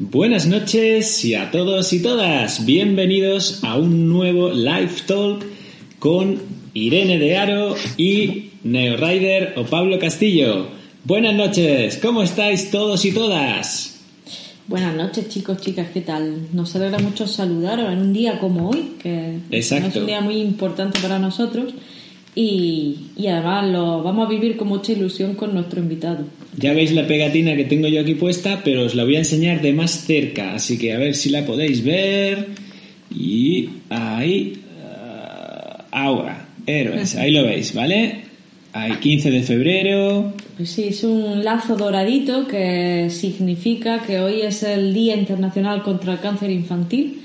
Buenas noches y a todos y todas, bienvenidos a un nuevo live talk con Irene de Aro y Neo Rider o Pablo Castillo. Buenas noches, ¿cómo estáis todos y todas? Buenas noches chicos, chicas, ¿qué tal? Nos alegra mucho saludaros en un día como hoy, que es un día muy importante para nosotros y, y, además lo vamos a vivir con mucha ilusión con nuestro invitado. Ya veis la pegatina que tengo yo aquí puesta, pero os la voy a enseñar de más cerca, así que a ver si la podéis ver. Y ahí, ah, ahora, héroes, ahí lo veis, ¿vale? Hay 15 de febrero. Pues sí, es un lazo doradito que significa que hoy es el Día Internacional contra el Cáncer Infantil.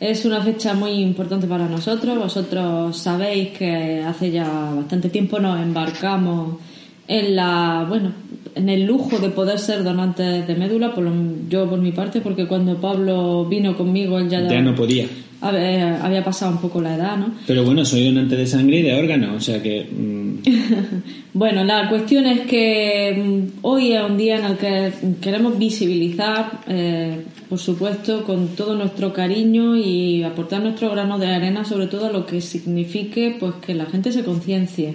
Es una fecha muy importante para nosotros. Vosotros sabéis que hace ya bastante tiempo nos embarcamos en la, bueno, en el lujo de poder ser donante de médula, por yo por mi parte, porque cuando Pablo vino conmigo él ya, ya no podía. Había, pasado un poco la edad, ¿no? Pero bueno, soy donante de sangre y de órganos, o sea que... Mm. bueno, la cuestión es que mm, hoy es un día en el que queremos visibilizar, eh, por supuesto, con todo nuestro cariño y aportar nuestro grano de arena, sobre todo lo que signifique pues que la gente se conciencie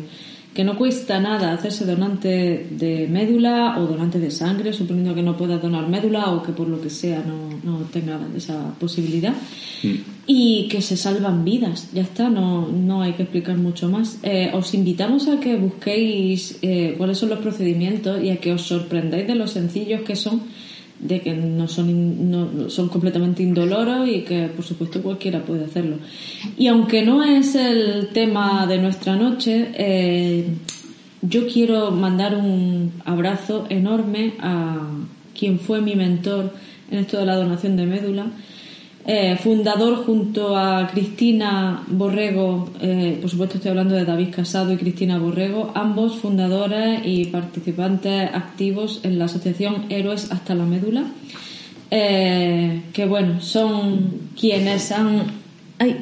que no cuesta nada hacerse donante de médula o donante de sangre, suponiendo que no pueda donar médula o que por lo que sea no, no tenga esa posibilidad. Mm. Y que se salvan vidas, ya está, no, no hay que explicar mucho más. Eh, os invitamos a que busquéis eh, cuáles son los procedimientos y a que os sorprendáis de lo sencillos que son de que no son, no, son completamente indoloros y que por supuesto cualquiera puede hacerlo. Y aunque no es el tema de nuestra noche, eh, yo quiero mandar un abrazo enorme a quien fue mi mentor en esto de la donación de médula eh, fundador junto a Cristina Borrego, eh, por supuesto estoy hablando de David Casado y Cristina Borrego, ambos fundadores y participantes activos en la asociación Héroes hasta la Médula, eh, que bueno, son quienes han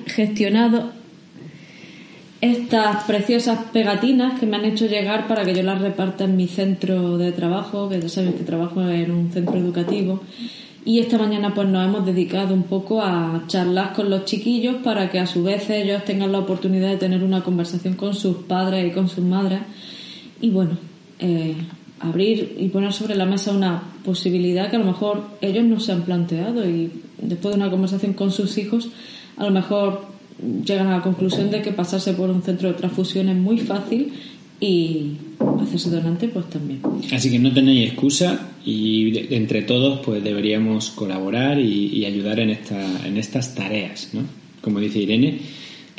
gestionado estas preciosas pegatinas que me han hecho llegar para que yo las reparta en mi centro de trabajo, que ya saben que trabajo en un centro educativo y esta mañana pues nos hemos dedicado un poco a charlar con los chiquillos para que a su vez ellos tengan la oportunidad de tener una conversación con sus padres y con sus madres. Y bueno, eh, abrir y poner sobre la mesa una posibilidad que a lo mejor ellos no se han planteado y después de una conversación con sus hijos a lo mejor llegan a la conclusión de que pasarse por un centro de transfusión es muy fácil y hacerse donante pues también. Así que no tenéis excusa y entre todos pues deberíamos colaborar y, y ayudar en, esta, en estas tareas, ¿no? Como dice Irene,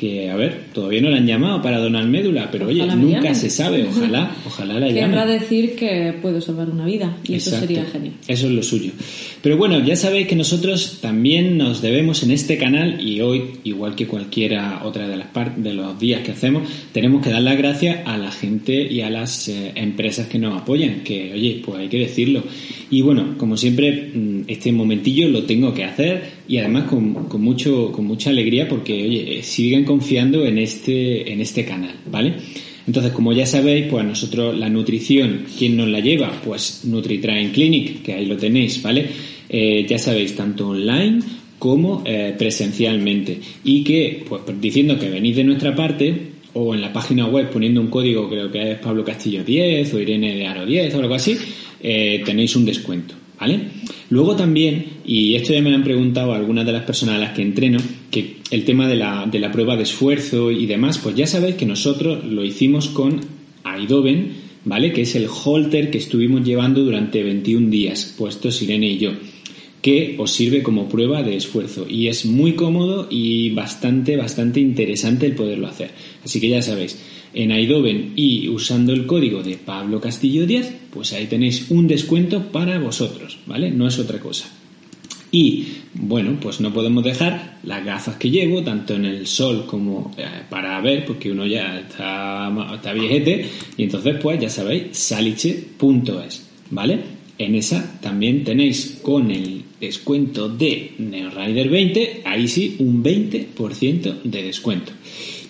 que, a ver, todavía no la han llamado para donar médula, pero oye, nunca se sabe, ojalá, ojalá la llamen. Querrá decir que puedo salvar una vida y eso sería genial. Eso es lo suyo. Pero bueno, ya sabéis que nosotros también nos debemos en este canal y hoy, igual que cualquiera otra de las de los días que hacemos, tenemos que dar las gracias a la gente y a las eh, empresas que nos apoyan, que oye, pues hay que decirlo. Y bueno, como siempre, mm, este momentillo lo tengo que hacer y además con, con, mucho, con mucha alegría porque, oye, eh, siguen confiando en este, en este canal, ¿vale? Entonces, como ya sabéis, pues a nosotros la nutrición, ¿quién nos la lleva? Pues NutriTrain Clinic, que ahí lo tenéis, ¿vale? Eh, ya sabéis, tanto online como eh, presencialmente. Y que, pues diciendo que venís de nuestra parte, o en la página web poniendo un código, creo que es Pablo Castillo 10 o Irene de Aro 10 o algo así, tenéis un descuento. ¿vale? Luego también, y esto ya me lo han preguntado algunas de las personas a las que entreno, que el tema de la, de la prueba de esfuerzo y demás, pues ya sabéis que nosotros lo hicimos con Aidoven, ¿vale? Que es el holter que estuvimos llevando durante 21 días, puestos Irene y yo, que os sirve como prueba de esfuerzo y es muy cómodo y bastante, bastante interesante el poderlo hacer. Así que ya sabéis, en Aidoven y usando el código de Pablo Castillo 10, pues ahí tenéis un descuento para vosotros, ¿vale? No es otra cosa. Y bueno, pues no podemos dejar las gafas que llevo, tanto en el sol como eh, para ver, porque uno ya está, viejete, y entonces pues ya sabéis, saliche.es, ¿vale? En esa también tenéis con el descuento de NeoRider 20, ahí sí, un 20% de descuento.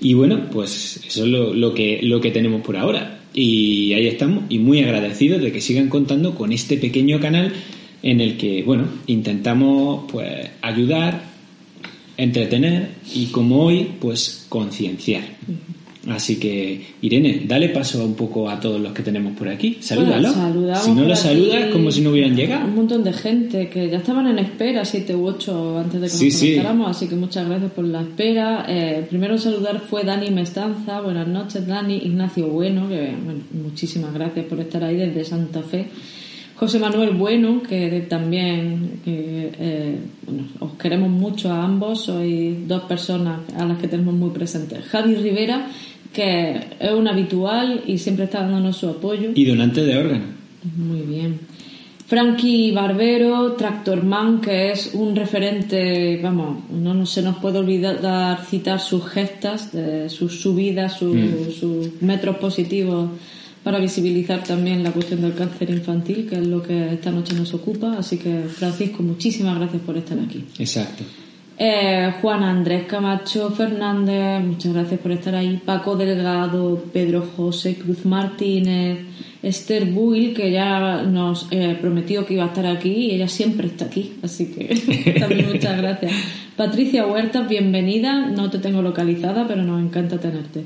Y bueno, pues eso es lo, que, lo que tenemos por ahora. Y ahí estamos, y muy agradecidos de que sigan contando con este pequeño canal en el que, bueno, intentamos pues ayudar, entretener y como hoy, pues concienciar. Así que, Irene, dale paso un poco a todos los que tenemos por aquí. Salúdalo. si no los saludas, como si no hubieran llegado. Un montón de gente que ya estaban en espera, siete u ocho, antes de que nos conectáramos. Así que muchas gracias por la espera. Eh, primero saludar fue Dani Mestanza. Buenas noches, Dani. Ignacio Bueno, que bueno, muchísimas gracias por estar ahí desde Santa Fe. José Manuel Bueno, que también eh, os queremos mucho a ambos, sois dos personas a las que tenemos muy presentes. Javi Rivera, que es un habitual y siempre está dándonos su apoyo. Y donante de órganos. Muy bien. Frankie Barbero, Tractorman, que es un referente, vamos, no, se nos puede olvidar citar sus gestas, sus subidas, mm. sus metros positivos para visibilizar también la cuestión del cáncer infantil, que es lo que esta noche nos ocupa. Así que, Francisco, muchísimas gracias por estar aquí. Exacto. Eh, Juan Andrés Camacho Fernández, muchas gracias por estar ahí. Paco Delgado, Pedro José Cruz Martínez, Esther Buil, que ya nos eh, prometió que iba a estar aquí y ella siempre está aquí, así que también muchas gracias. Patricia Huerta, bienvenida, no te tengo localizada, pero nos encanta tenerte.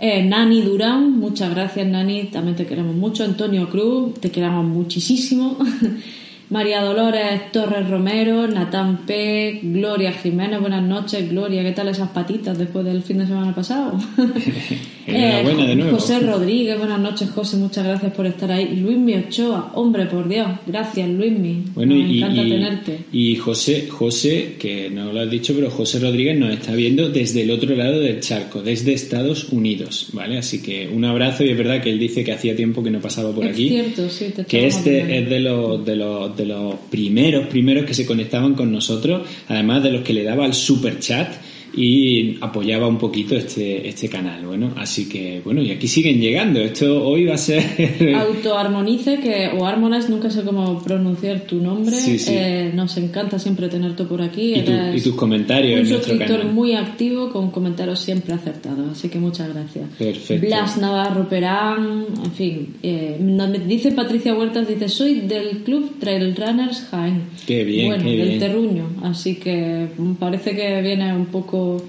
Eh, Nani Durán, muchas gracias Nani, también te queremos mucho. Antonio Cruz, te queremos muchísimo. María Dolores Torres Romero, Natán P, Gloria Jiménez, buenas noches, Gloria, ¿qué tal esas patitas después del fin de semana pasado? Enhorabuena de nuevo. José Rodríguez, buenas noches, José, muchas gracias por estar ahí. Luismi Ochoa, hombre, por Dios, gracias, Luismi. Bueno, y, encanta tenerte. Y José, José, que no lo has dicho, pero José Rodríguez nos está viendo desde el otro lado del charco, desde Estados Unidos, ¿vale? Así que un abrazo y es verdad que él dice que hacía tiempo que no pasaba por aquí. Cierto, sí, te que este es de los, de los de los primeros, primeros que se conectaban con nosotros, además de los que le daba el super chat y apoyaba un poquito este, este canal. Bueno, así que, bueno, y aquí siguen llegando. Esto hoy va a ser. Autoarmonice, que, o Armonize, nunca sé cómo pronunciar tu nombre. Eh, nos encanta siempre tenerte por aquí. Y, tus comentarios. Un suscriptor muy activo con comentarios siempre acertados. Así que muchas gracias. Perfecto. Blas Navarro Perán, en fin. Eh, dice Patricia Huertas, dice: Soy del club Trail Runners Jaén. Qué bien. Bueno, del Terruño. Así que parece que viene un poco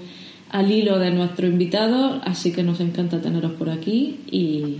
al hilo de nuestro invitado, así que nos encanta teneros por aquí y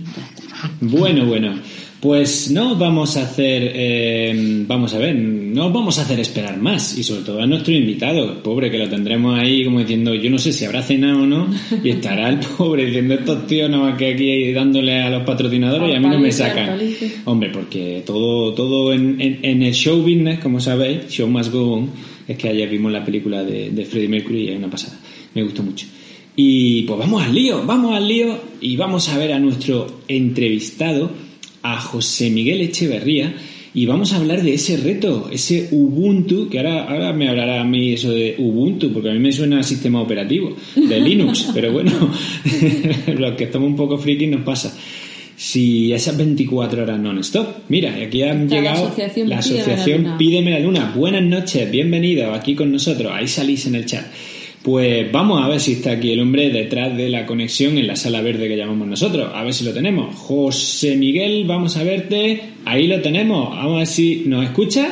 Bueno, bueno, pues no vamos a hacer, eh, vamos a ver, no vamos a hacer esperar más y sobre todo a nuestro invitado, pobre que lo tendremos ahí como diciendo, yo no sé si habrá cenado o no y estará el pobre diciendo estos tíos nada más que aquí dándole a los patrocinadores y a mí no me sacan. Hombre, porque todo, todo en, en, el show business, como sabéis, show must go on, es que ayer vimos la película de, de Freddie Mercury y es una pasada me gustó mucho. Y pues vamos al lío, vamos al lío y vamos a ver a nuestro entrevistado, a José Miguel Echeverría, y vamos a hablar de ese reto, ese Ubuntu, que ahora, ahora me hablará a mí eso de Ubuntu, porque a mí me suena a sistema operativo de Linux, pero bueno, los que estamos un poco friki nos pasa. Si esas 24 horas non-stop. Mira, aquí han llegado la asociación, la asociación Pídeme la Luna. Buenas noches, bienvenido aquí con nosotros. Ahí salís en el chat. Pues vamos a ver si está aquí el hombre detrás de la conexión en la sala verde que llamamos nosotros. A ver si lo tenemos. José Miguel, vamos a verte. Ahí lo tenemos. Vamos a ver si nos escucha.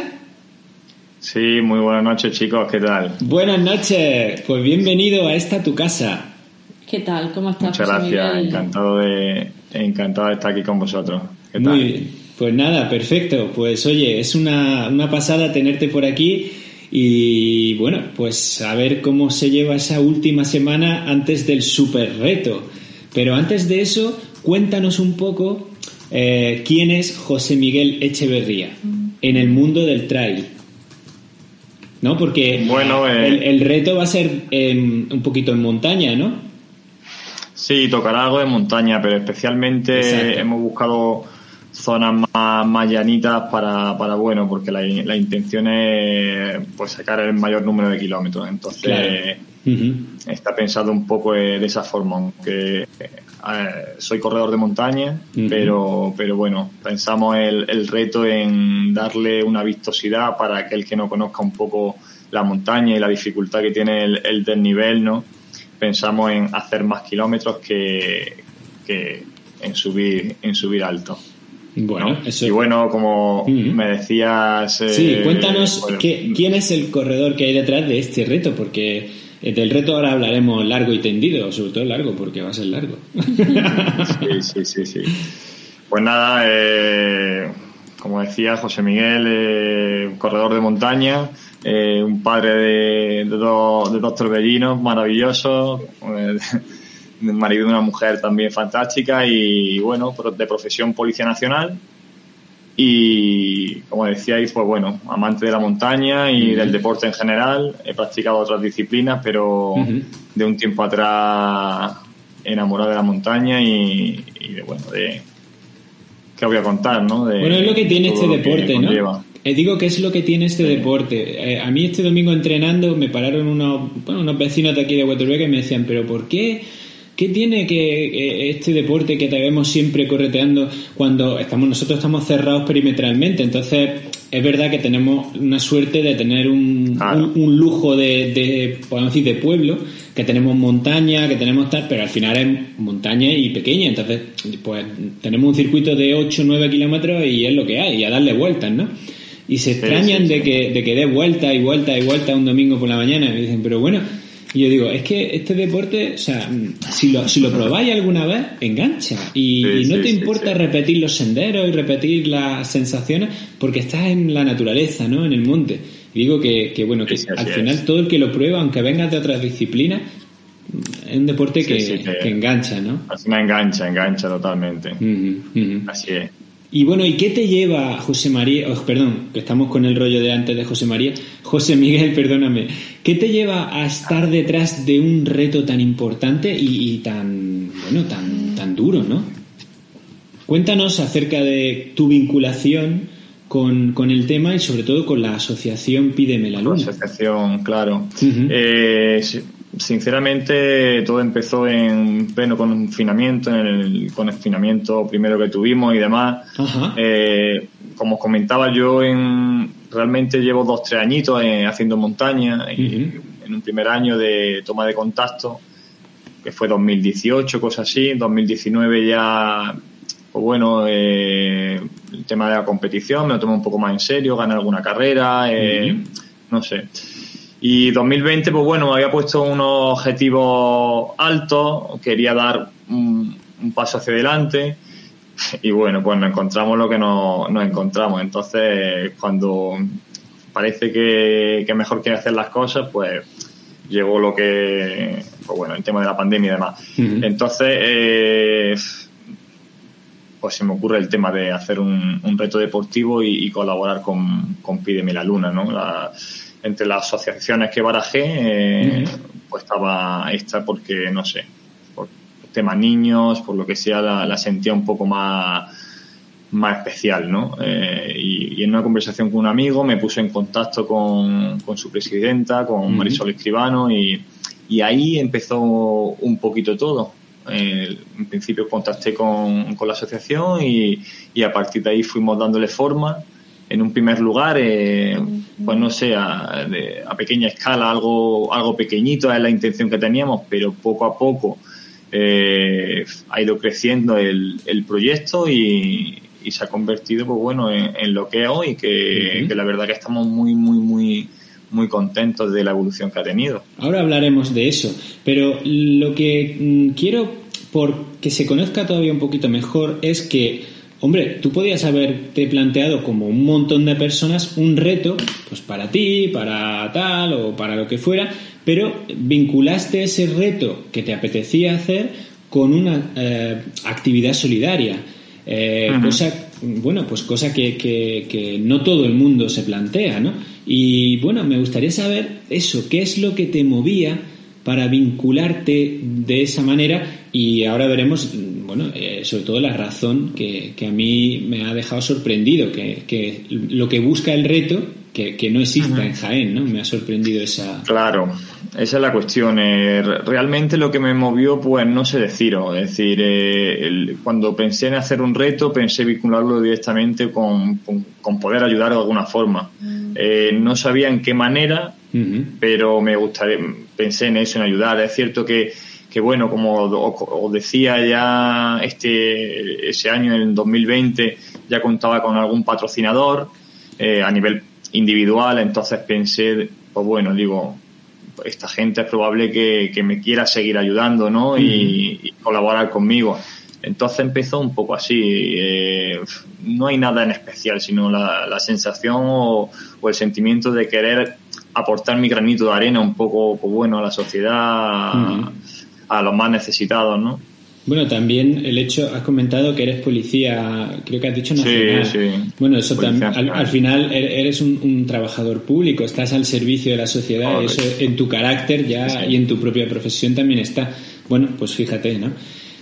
Sí, muy buenas noches chicos, ¿qué tal? Buenas noches, pues bienvenido a esta tu casa. ¿Qué tal? ¿Cómo estás? Muchas gracias, encantado de, encantado de estar aquí con vosotros. ¿Qué tal? Muy bien. Pues nada, perfecto. Pues oye, es una, una pasada tenerte por aquí y bueno, pues a ver cómo se lleva esa última semana antes del super reto. Pero antes de eso, cuéntanos un poco eh, quién es José Miguel Echeverría en el mundo del trail. ¿No? Porque bueno, eh, el, reto va a ser un poquito en montaña, ¿no? Sí, tocará algo de montaña, pero especialmente hemos buscado zonas más, llanitas para, para, bueno, porque la, la, intención es pues sacar el mayor número de kilómetros. Entonces, está pensado un poco de, esa forma, aunque soy corredor de montaña, pero, pero bueno, pensamos el, el reto en darle una vistosidad para aquel que no conozca un poco la montaña y la dificultad que tiene el, el desnivel, ¿no? Pensamos en hacer más kilómetros que, que en subir, en subir alto. Bueno, Y bueno, como me decías... sí, eh, cuéntanos pues, quién es el corredor que hay detrás de este reto, porque del reto ahora hablaremos largo y tendido, sobre todo largo, porque va a ser largo. sí, sí, sí, sí. Pues nada, eh, como decía José Miguel, eh, corredor de montaña, eh, un padre de, dos, de dos torbellinos maravillosos, eh, marido de una mujer también fantástica y bueno, de profesión Policía Nacional. Y como decíais, pues bueno, amante de la montaña y del deporte en general. He practicado otras disciplinas, pero de un tiempo atrás enamorado de la montaña y, de bueno, de, ¿qué voy a contar, no? bueno, es lo que tiene este deporte, ¿no? Eh, digo que es lo que tiene este deporte. Eh, a mí este domingo entrenando me pararon unos, bueno, unos vecinos de aquí de Huetorbeca y me decían, pero ¿por qué? ¿Qué tiene que eh, este deporte que te vemos siempre correteando cuando estamos nosotros estamos cerrados perimetralmente? Entonces es verdad que tenemos una suerte de tener un, un, lujo de, de, podemos decir, de pueblo, que tenemos montaña, que tenemos tal, pero al final es montaña y pequeña. Entonces, pues tenemos un circuito de 8 o 9 kilómetros y es lo que hay, y a darle vueltas, ¿no? y se extrañan de que de que dé vuelta y vuelta y vuelta un domingo por la mañana y dicen pero bueno y yo digo es que este deporte o sea si lo si lo probáis alguna vez engancha y, no te importa repetir los senderos y repetir las sensaciones porque estás en la naturaleza no en el monte y digo que, que bueno que al final todo el que lo prueba aunque vengas de otras disciplinas es un deporte que, que, engancha, ¿no? Me engancha, engancha totalmente. Así es. Y bueno, ¿y qué te lleva, José María, oh, perdón, que estamos con el rollo de antes de José María, José Miguel, perdóname, ¿qué te lleva a estar detrás de un reto tan importante y, tan, bueno, tan, tan duro, ¿no? Cuéntanos acerca de tu vinculación con, con, el tema y sobre todo con la asociación Pídeme la Luna. La asociación, claro. eh, sinceramente todo empezó en pleno confinamiento, en el confinamiento primero que tuvimos y demás. Eh, como comentaba yo, en, realmente llevo dos, tres añitos eh, haciendo montaña y en un primer año de toma de contacto, que fue 2018, cosas así. 2019 ya, pues bueno, eh, el tema de la competición me lo tomé un poco más en serio, gané alguna carrera, no sé. Y 2020, pues bueno, me había puesto unos objetivos altos, quería dar un, paso hacia adelante y bueno, pues nos encontramos lo que nos, encontramos. Entonces, cuando parece que, que mejor quiere hacer las cosas, pues llegó lo que, pues bueno, el tema de la pandemia y demás. Entonces, eh, pues se me ocurre el tema de hacer un, reto deportivo y, colaborar con, con Pídeme la Luna, ¿no? La, entre las asociaciones que barajé, eh, pues estaba esta porque, no sé, por temas niños, por lo que sea, la, sentía un poco más, más especial, ¿no? Eh, y, en una conversación con un amigo me puse en contacto con, su presidenta, con Marisol Escribano, y, ahí empezó un poquito todo. Eh, en principio contacté con, la asociación y, y, a partir de ahí fuimos dándole forma en un primer lugar, eh, pues no sé, a, pequeña escala, algo, algo pequeñito es la intención que teníamos, pero poco a poco eh, ha ido creciendo el, el proyecto y, se ha convertido, pues bueno, en, lo que es hoy, que, que la verdad que estamos muy, muy, muy muy contentos de la evolución que ha tenido. Ahora hablaremos de eso, pero lo que mm, quiero, por que se conozca todavía un poquito mejor, es que Hombre, tú podías haberte planteado como un montón de personas un reto, pues para ti, para tal o para lo que fuera, pero vinculaste ese reto que te apetecía hacer con una eh, actividad solidaria. Eh, cosa, bueno, pues cosa que, que, no todo el mundo se plantea, ¿no? Y bueno, me gustaría saber eso, ¿qué es lo que te movía para vincularte de esa manera? Y ahora veremos bueno, eh, sobre todo la razón que, que, a mí me ha dejado sorprendido, que, que lo que busca el reto, que, que no exista en Jaén, ¿no? Me ha sorprendido esa... Claro, esa es la cuestión. Eh, realmente lo que me movió, pues no sé deciros. Es decir, eh, cuando pensé en hacer un reto, pensé vincularlo directamente con, con, poder ayudar de alguna forma. Mm. no sabía en qué manera, pero me gustaría, pensé en eso, en ayudar. Es cierto que que bueno, como os decía ya este ese año, en 2020, ya contaba con algún patrocinador eh, a nivel individual, entonces pensé, pues bueno, digo, esta gente es probable que, me quiera seguir ayudando, ¿no? Y, colaborar conmigo. Entonces empezó un poco así. Eh, no hay nada en especial, sino la, sensación o, el sentimiento de querer aportar mi granito de arena un poco, pues bueno, a la sociedad, a los más necesitados, ¿no? Bueno, también el hecho, has comentado que eres policía, creo que has dicho nacional. Sí, sí. Bueno, eso también, al, final er, eres un, trabajador público, estás al servicio de la sociedad, y eso en tu carácter ya y en tu propia profesión también está. Bueno, pues fíjate, ¿no?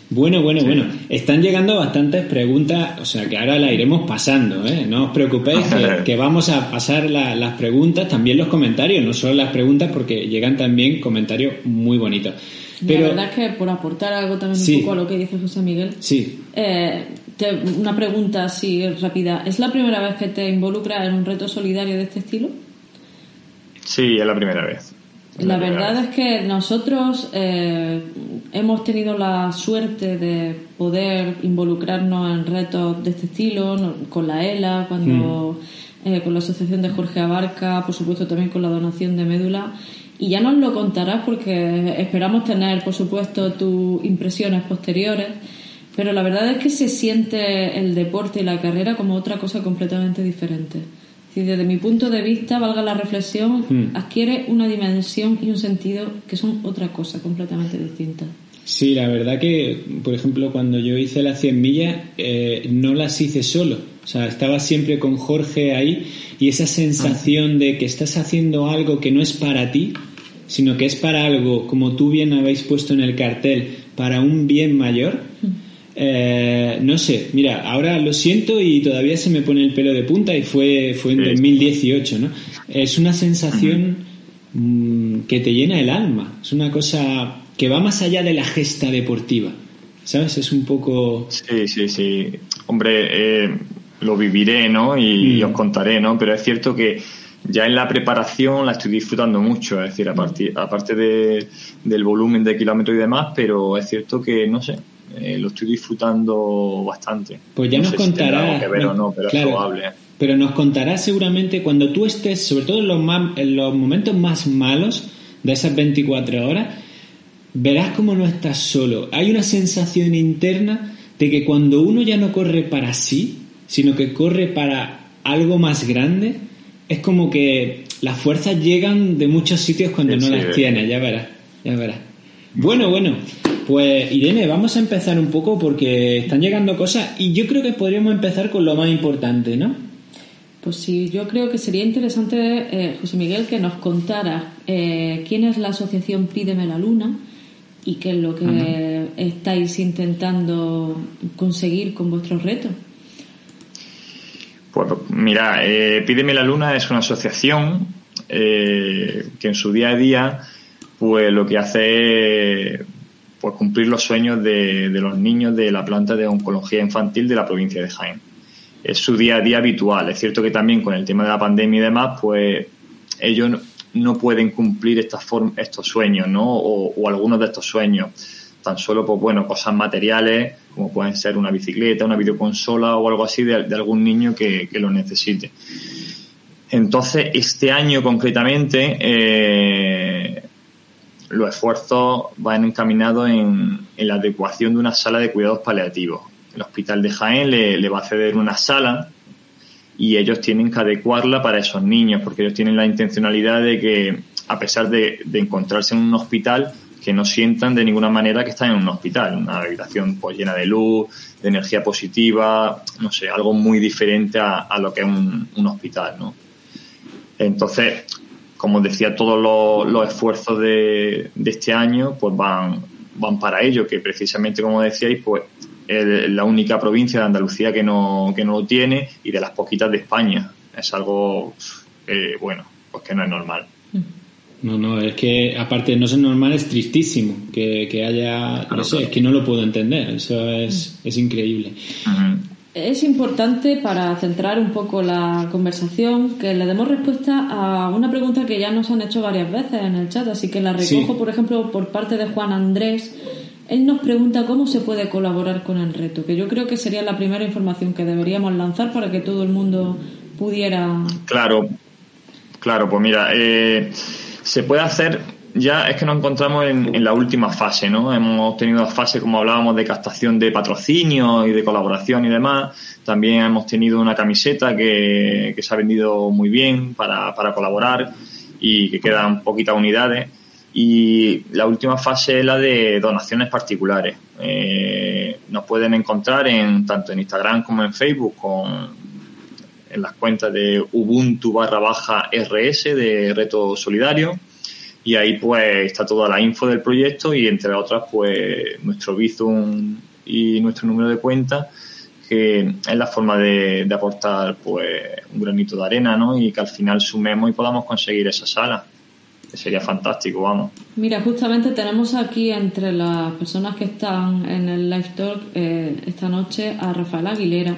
Bueno, bueno, bueno. Están llegando bastantes preguntas, o sea que ahora las iremos pasando, ¿eh? No os preocupéis que, vamos a pasar las preguntas, también los comentarios, no solo las preguntas, porque llegan también comentarios muy bonitos. Pero, la verdad es que por aportar algo también un poco a lo que dice José Miguel, sí. Eh, una pregunta así rápida. ¿Es la primera vez que te involucras en un reto solidario de este estilo? Sí, es la primera vez. La, verdad es que nosotros eh, hemos tenido la suerte de poder involucrarnos en retos de este estilo, con la ELA, cuando mm. eh, con la asociación de Jorge Abarca, por supuesto también con la donación de médula y ya nos lo contarás porque esperamos tener, por supuesto, tus impresiones posteriores. Pero la verdad es que se siente el deporte y la carrera como otra cosa completamente diferente. desde mi punto de vista, valga la reflexión, hmm. adquiere una dimensión y un sentido que son otra cosa completamente distinta. Sí, la verdad que, por ejemplo, cuando yo hice las 100 millas, eh, no las hice solo. O sea, estaba siempre con Jorge ahí y esa sensación de que estás haciendo algo que no es para ti, sino que es para algo, como tú bien habéis puesto en el cartel, para un bien mayor. Eh, no sé, mira, ahora lo siento y todavía se me pone el pelo de punta y fue, fue en 2018, ¿no? Es una sensación mm, que te llena el alma, es una cosa que va más allá de la gesta deportiva, ¿sabes? Es un poco... Sí, sí, sí. Hombre, eh, lo viviré, ¿no? Y, mm. os contaré, ¿no? Pero es cierto que ya en la preparación la estoy disfrutando mucho, es decir, aparte de, del volumen de kilómetros y demás, pero es cierto que, no sé, eh, lo estoy disfrutando bastante. Pues ya nos contarás. pero Pero nos contarás seguramente cuando tú estés, sobre todo en los, en los momentos más malos de esas 24 horas, verás cómo no estás solo. Hay una sensación interna de que cuando uno ya no corre para sí, sino que corre para algo más grande, es como que las fuerzas llegan de muchos sitios cuando no las tienes, ya verás, ya verás. Bueno, bueno, pues Irene, vamos a empezar un poco porque están llegando cosas y yo creo que podríamos empezar con lo más importante, ¿no? Pues sí, yo creo que sería interesante, eh, José Miguel, que nos contara eh, quién es la asociación Pídeme la Luna y qué es lo que estáis intentando conseguir con vuestros retos. Pues mira, eh, Pídeme la Luna es una asociación eh, que en su día a día pues lo que hace es pues, cumplir los sueños de, los niños de la planta de oncología infantil de la provincia de Jaén. Es su día a día habitual. Es cierto que también con el tema de la pandemia y demás, pues ellos no, pueden cumplir estas estos sueños, ¿no? o algunos de estos sueños tan solo, pues bueno, cosas materiales, como pueden ser una bicicleta, una videoconsola o algo así de, algún niño que, lo necesite. Entonces, este año concretamente, eh, los esfuerzos van encaminados en, la adecuación de una sala de cuidados paliativos. El Hospital de Jaén le, va a ceder una sala y ellos tienen que adecuarla para esos niños, porque ellos tienen la intencionalidad de que, a pesar de encontrarse en un hospital, que no sientan de ninguna manera que están en un hospital, una habitación pues llena de luz, de energía positiva, no sé, algo muy diferente a, lo que es un, hospital, ¿no? Entonces, como decía, todos los, esfuerzos de, este año pues van, van para ello, que precisamente como decíais, pues es la única provincia de Andalucía que no, que no lo tiene y de las poquitas de España. Es algo, eh, bueno, pues que no es normal. No, no, es que aparte de no ser normal es tristísimo que, haya, no sé, es que no lo puedo entender, eso es, es increíble. es importante para centrar un poco la conversación que le demos respuesta a una pregunta que ya nos han hecho varias veces en el chat, así que la recojo, por ejemplo, por parte de Juan Andrés. Él nos pregunta cómo se puede colaborar con el reto, que yo creo que sería la primera información que deberíamos lanzar para que todo el mundo pudiera. Claro, claro, pues mira, eh, se puede hacer ya es que nos encontramos en, la última fase, ¿no? Hemos tenido fase, como hablábamos, de captación de patrocinio y de colaboración y demás. También hemos tenido una camiseta que, se ha vendido muy bien para, colaborar y que quedan poquitas unidades. Y la última fase es la de donaciones particulares. Eh, nos pueden encontrar en tanto en Instagram como en Facebook con, en las cuentas de Ubuntu barra baja RS de Reto Solidario. Y ahí pues está toda la info del proyecto y entre otras pues nuestro Bizum y nuestro número de cuenta que es la forma de, aportar pues un granito de arena ¿no? y que al final sumemos y podamos conseguir esa sala que sería fantástico vamos. Mira justamente tenemos aquí entre las personas que están en el live talk eh, esta noche a Rafael Aguilera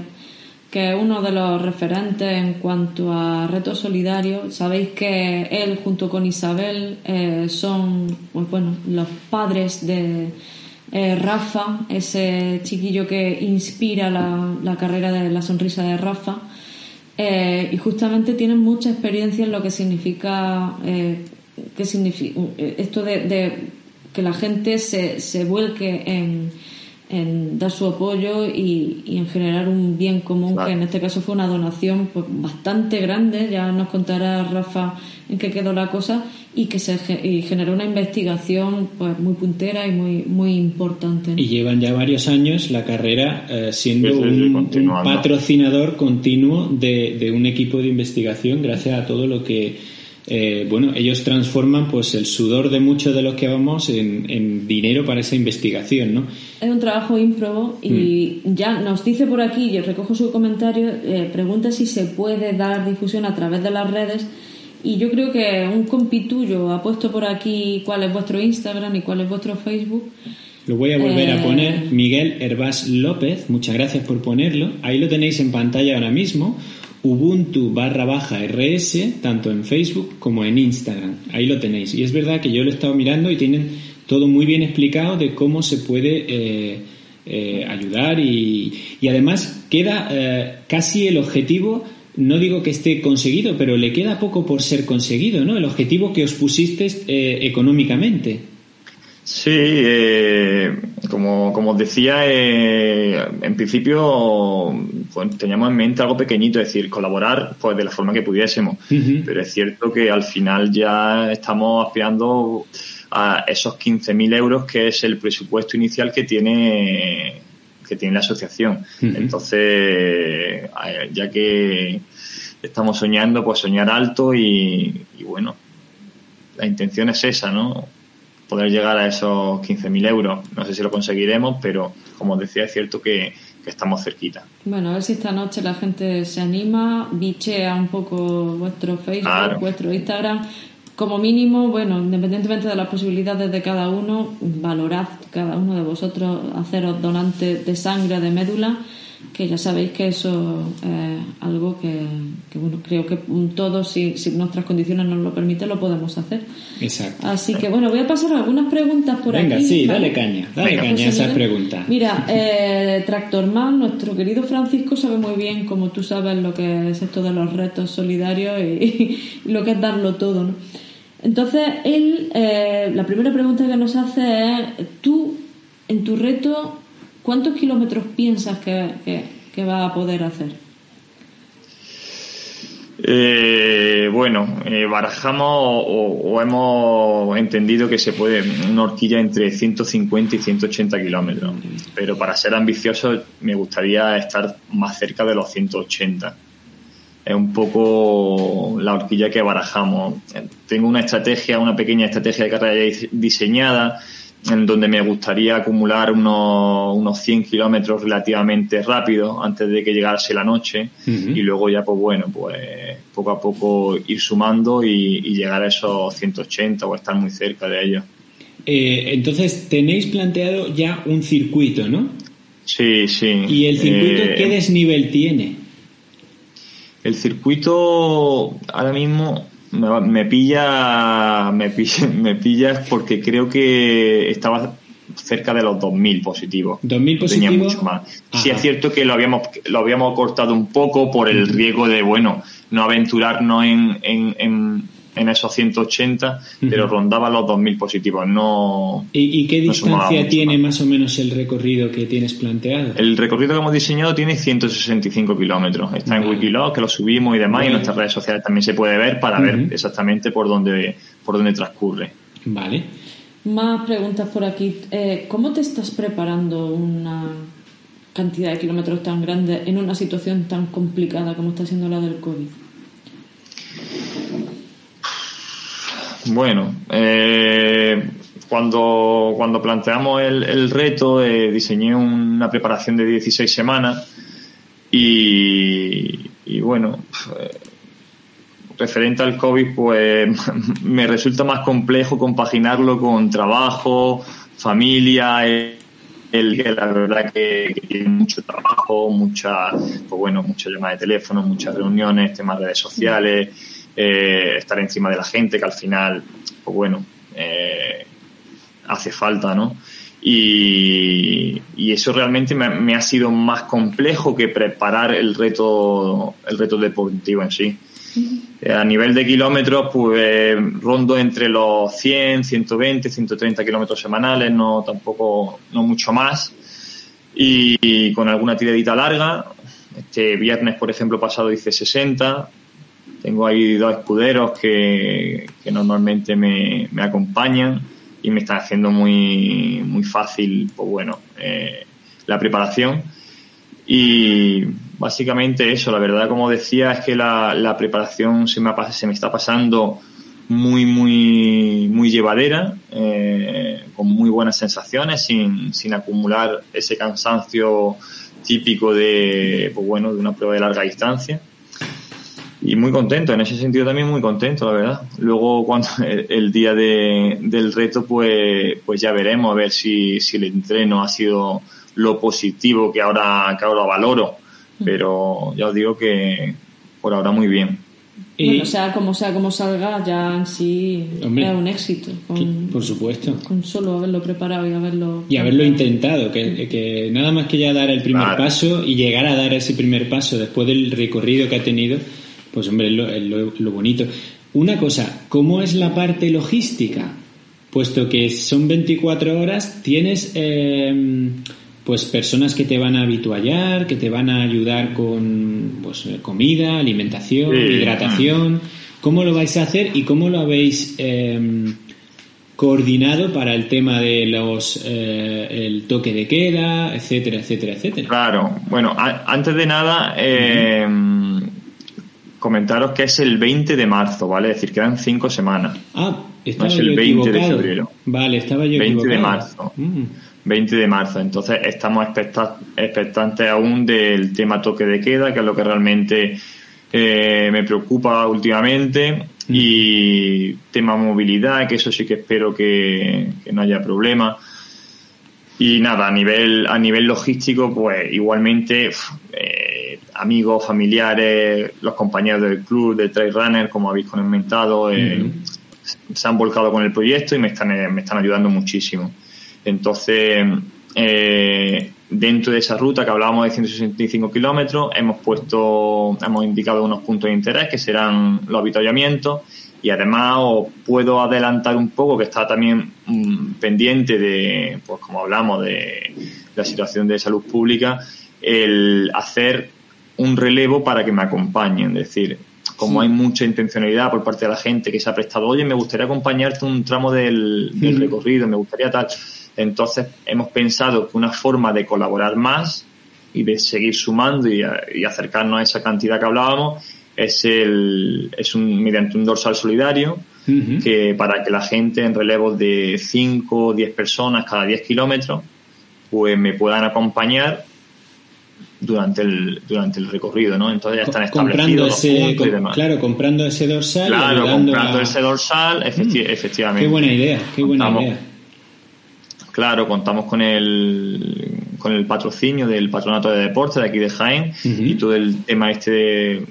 que es uno de los referentes en cuanto a retos solidarios. Sabéis que él junto con Isabel eh, son pues bueno, los padres de eh, Rafa, ese chiquillo que inspira la, carrera de la sonrisa de Rafa. Eh, y justamente tienen mucha experiencia en lo que significa, que significa esto de, que la gente se, se vuelque en en dar su apoyo y, en generar un bien común, que en este caso fue una donación pues, bastante grande, ya nos contará Rafa en qué quedó la cosa, y que se y generó una investigación pues muy puntera y muy muy importante. Y llevan ya varios años la carrera eh, siendo un, patrocinador continuo de, de un equipo de investigación gracias a todo lo que eh, bueno, ellos transforman pues el sudor de muchos de los que vamos en, dinero para esa investigación, ¿no? Es un trabajo ímprobo y mm. ya nos dice por aquí, yo recojo su comentario, eh, pregunta si se puede dar difusión a través de las redes y yo creo que un compituyo ha puesto por aquí cuál es vuestro Instagram y cuál es vuestro Facebook. Lo voy a volver a eh, poner, Miguel Herbás López, muchas gracias por ponerlo. Ahí lo tenéis en pantalla ahora mismo. Ubuntu barra baja RS, tanto en Facebook como en Instagram. Ahí lo tenéis. Y es verdad que yo lo he estado mirando y tienen todo muy bien explicado de cómo se puede eh, eh, ayudar y, además queda eh, casi el objetivo, no digo que esté conseguido, pero le queda poco por ser conseguido, ¿no? El objetivo que os pusiste económicamente. Sí, como, como os decía, en principio pues, teníamos en mente algo pequeñito, es decir, colaborar pues de la forma que pudiésemos. Pero es cierto que al final ya estamos aspirando a esos 15.000 euros que es el presupuesto inicial que tiene que tiene la asociación. Entonces, ya que estamos soñando, pues soñar alto y, y bueno, la intención es esa, ¿no? poder llegar a esos 15.000 euros. No sé si lo conseguiremos, pero como decía, es cierto que, estamos cerquita. Bueno, a ver si esta noche la gente se anima, bichea un poco vuestro Facebook, vuestro Instagram. Como mínimo, bueno, independientemente de las posibilidades de cada uno, valorad cada uno de vosotros haceros donantes de sangre, de médula que ya sabéis que eso es algo que, bueno, creo que todos, si, si, nuestras condiciones nos lo permiten, lo podemos hacer. Exacto. Así que bueno, voy a pasar algunas preguntas por aquí. Venga, sí, dale caña, dale caña a pues, esas preguntas. Mira, eh, Tractorman, nuestro querido Francisco, sabe muy bien, como tú sabes, lo que es esto de los retos solidarios y, lo que es darlo todo, ¿no? Entonces, él, eh, la primera pregunta que nos hace es, tú, en tu reto, ¿Cuántos kilómetros piensas que, va a poder hacer? Eh, bueno, eh, barajamos o, hemos entendido que se puede una horquilla entre 150 y 180 kilómetros, pero para ser ambicioso me gustaría estar más cerca de los 180. Es un poco la horquilla que barajamos. Tengo una estrategia, una pequeña estrategia de carrera diseñada en donde me gustaría acumular unos, unos 100 kilómetros relativamente rápido antes de que llegase la noche y luego ya pues bueno pues poco a poco ir sumando y, llegar a esos 180 o estar muy cerca de ellos. Eh, entonces tenéis planteado ya un circuito, ¿no? Sí, sí. ¿Y el circuito eh, qué desnivel tiene? El circuito ahora mismo me, pilla, me pilla, me pillas porque creo que estaba cerca de los 2.000 positivos. ¿2.000 positivos? Tenía mucho más. Sí es cierto que lo habíamos, lo habíamos cortado un poco por el riesgo de, bueno, no aventurarnos en, en, en, esos 180, pero rondaba los 2.000 positivos. No, ¿Y, qué distancia tiene más. o menos el recorrido que tienes planteado? El recorrido que hemos diseñado tiene 165 kilómetros. Está en Wikiloc, que lo subimos y demás, y en nuestras redes sociales también se puede ver para ver exactamente por dónde, por dónde transcurre. Vale. Más preguntas por aquí. Eh, ¿Cómo te estás preparando una cantidad de kilómetros tan grande en una situación tan complicada como está siendo la del COVID? Bueno, eh, cuando, cuando planteamos el, reto, eh, diseñé una preparación de 16 semanas y, y bueno, referente al COVID, pues me resulta más complejo compaginarlo con trabajo, familia, el, la verdad que, tiene mucho trabajo, mucha, pues bueno, muchas llamadas de teléfono, muchas reuniones, temas de redes sociales, eh, estar encima de la gente, que al final, pues bueno, eh, hace falta, ¿no? Y, y eso realmente me, me, ha sido más complejo que preparar el reto, el reto deportivo en sí. A nivel de kilómetros, pues rondo entre los 100, 120, 130 kilómetros semanales, no tampoco, no mucho más. Y, con alguna tiradita larga. Este viernes, por ejemplo, pasado hice 60. Tengo ahí dos escuderos que, normalmente me, acompañan y me están haciendo muy, muy fácil, pues bueno, eh, la preparación. Y básicamente eso, la verdad, como decía, es que la, la preparación se me, se me está pasando muy, muy, muy llevadera, eh, con muy buenas sensaciones, sin, sin acumular ese cansancio típico de, pues bueno, de una prueba de larga distancia. Y muy contento, en ese sentido también muy contento, la verdad. Luego, cuando el, día de, del reto, pues, pues ya veremos a ver si, si el entreno ha sido lo positivo que ahora, que ahora valoro pero ya os digo que por ahora muy bien. Y, sea como sea como salga, ya en sí es un éxito. por supuesto. Con solo haberlo preparado y haberlo. Y haberlo intentado, que, que, nada más que ya dar el primer paso y llegar a dar ese primer paso después del recorrido que ha tenido, pues hombre, es lo, lo, bonito. Una cosa, ¿cómo es la parte logística? Puesto que son 24 horas, tienes. Eh, pues personas que te van a habituallar, que te van a ayudar con pues, comida, alimentación, hidratación. ¿Cómo lo vais a hacer y cómo lo habéis em, coordinado para el tema de los eh, el toque de queda, etcétera, etcétera, etcétera? Claro, bueno, antes de nada, comentaros que es el 20 de marzo, ¿vale? Es decir, quedan cinco semanas. Ah, estaba no es el 20 de febrero. Vale, estaba yo 20 de marzo. Mm. 20 de marzo. Entonces estamos expectantes aún del tema toque de queda, que es lo que realmente eh, me preocupa últimamente. Mm. Y tema movilidad, que eso sí que espero que, no haya problema. Y nada, a nivel, a nivel logístico, pues igualmente eh, amigos, familiares, los compañeros del club, de Trail Runner, como habéis comentado, eh, se han volcado con el proyecto y me están, me están ayudando muchísimo. Entonces, eh, dentro de esa ruta que hablábamos de 165 kilómetros, hemos puesto, hemos indicado unos puntos de interés que serán los avituallamientos y además os puedo adelantar un poco que está también mm, pendiente de, pues como hablamos, de la situación de salud pública, el hacer un relevo para que me acompañen, es decir, como hay mucha intencionalidad por parte de la gente que se ha prestado, oye, me gustaría acompañarte un tramo del, del recorrido, me gustaría tal entonces hemos pensado que una forma de colaborar más y de seguir sumando y, acercarnos a esa cantidad que hablábamos es el es un mediante un dorsal solidario que para que la gente en relevos de 5 o 10 personas cada 10 kilómetros pues me puedan acompañar durante el durante el recorrido, ¿no? Entonces ya están establecidos los puntos y demás. Claro, comprando ese dorsal. Claro, comprando ese dorsal, mm. efectivamente. Qué buena idea, qué buena idea. Claro, contamos con el, con el patrocinio del Patronato de Deportes de aquí de Jaén y todo el tema este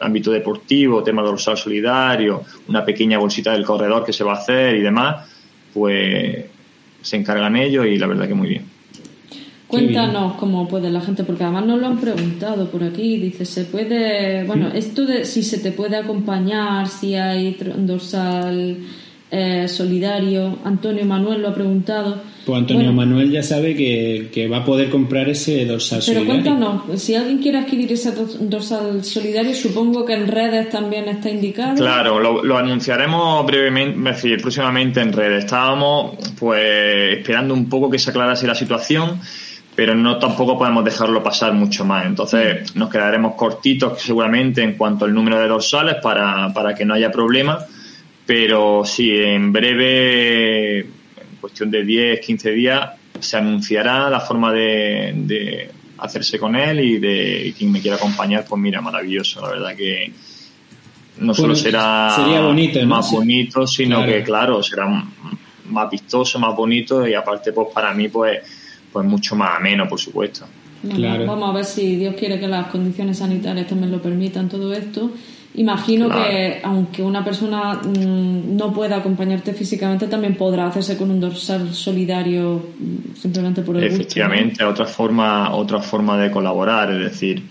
ámbito deportivo, tema dorsal solidario, una pequeña bolsita del corredor que se va a hacer y demás, pues se encargan ellos y la verdad que muy bien. Cuéntanos cómo puede la gente, porque además nos lo han preguntado por aquí. Dice, ¿se puede, bueno, esto de si se te puede acompañar, si hay dorsal eh, solidario? Antonio Manuel lo ha preguntado. Pues Antonio Manuel ya sabe que, va a poder comprar ese dorsal solidario. Pero cuéntanos, si alguien quiere adquirir ese dorsal solidario, supongo que en redes también está indicado. Claro, lo, anunciaremos brevemente, es decir, próximamente en redes. Estábamos pues esperando un poco que se aclarase la situación pero no tampoco podemos dejarlo pasar mucho más. Entonces nos quedaremos cortitos seguramente en cuanto al número de dorsales para, para que no haya problema, pero sí, en breve, en cuestión de 10, 15 días, se anunciará la forma de, hacerse con él y de quien me quiera acompañar, pues mira, maravilloso, la verdad que no solo será más bonito, sino que claro, será más vistoso, más bonito y aparte pues para mí pues pues mucho más ameno, por supuesto. Vamos a ver si Dios quiere que las condiciones sanitarias también lo permitan todo esto. Imagino que aunque una persona mm, no pueda acompañarte físicamente, también podrá hacerse con un dorsal solidario mm, simplemente por el Efectivamente, otra forma, otra forma de colaborar, es decir,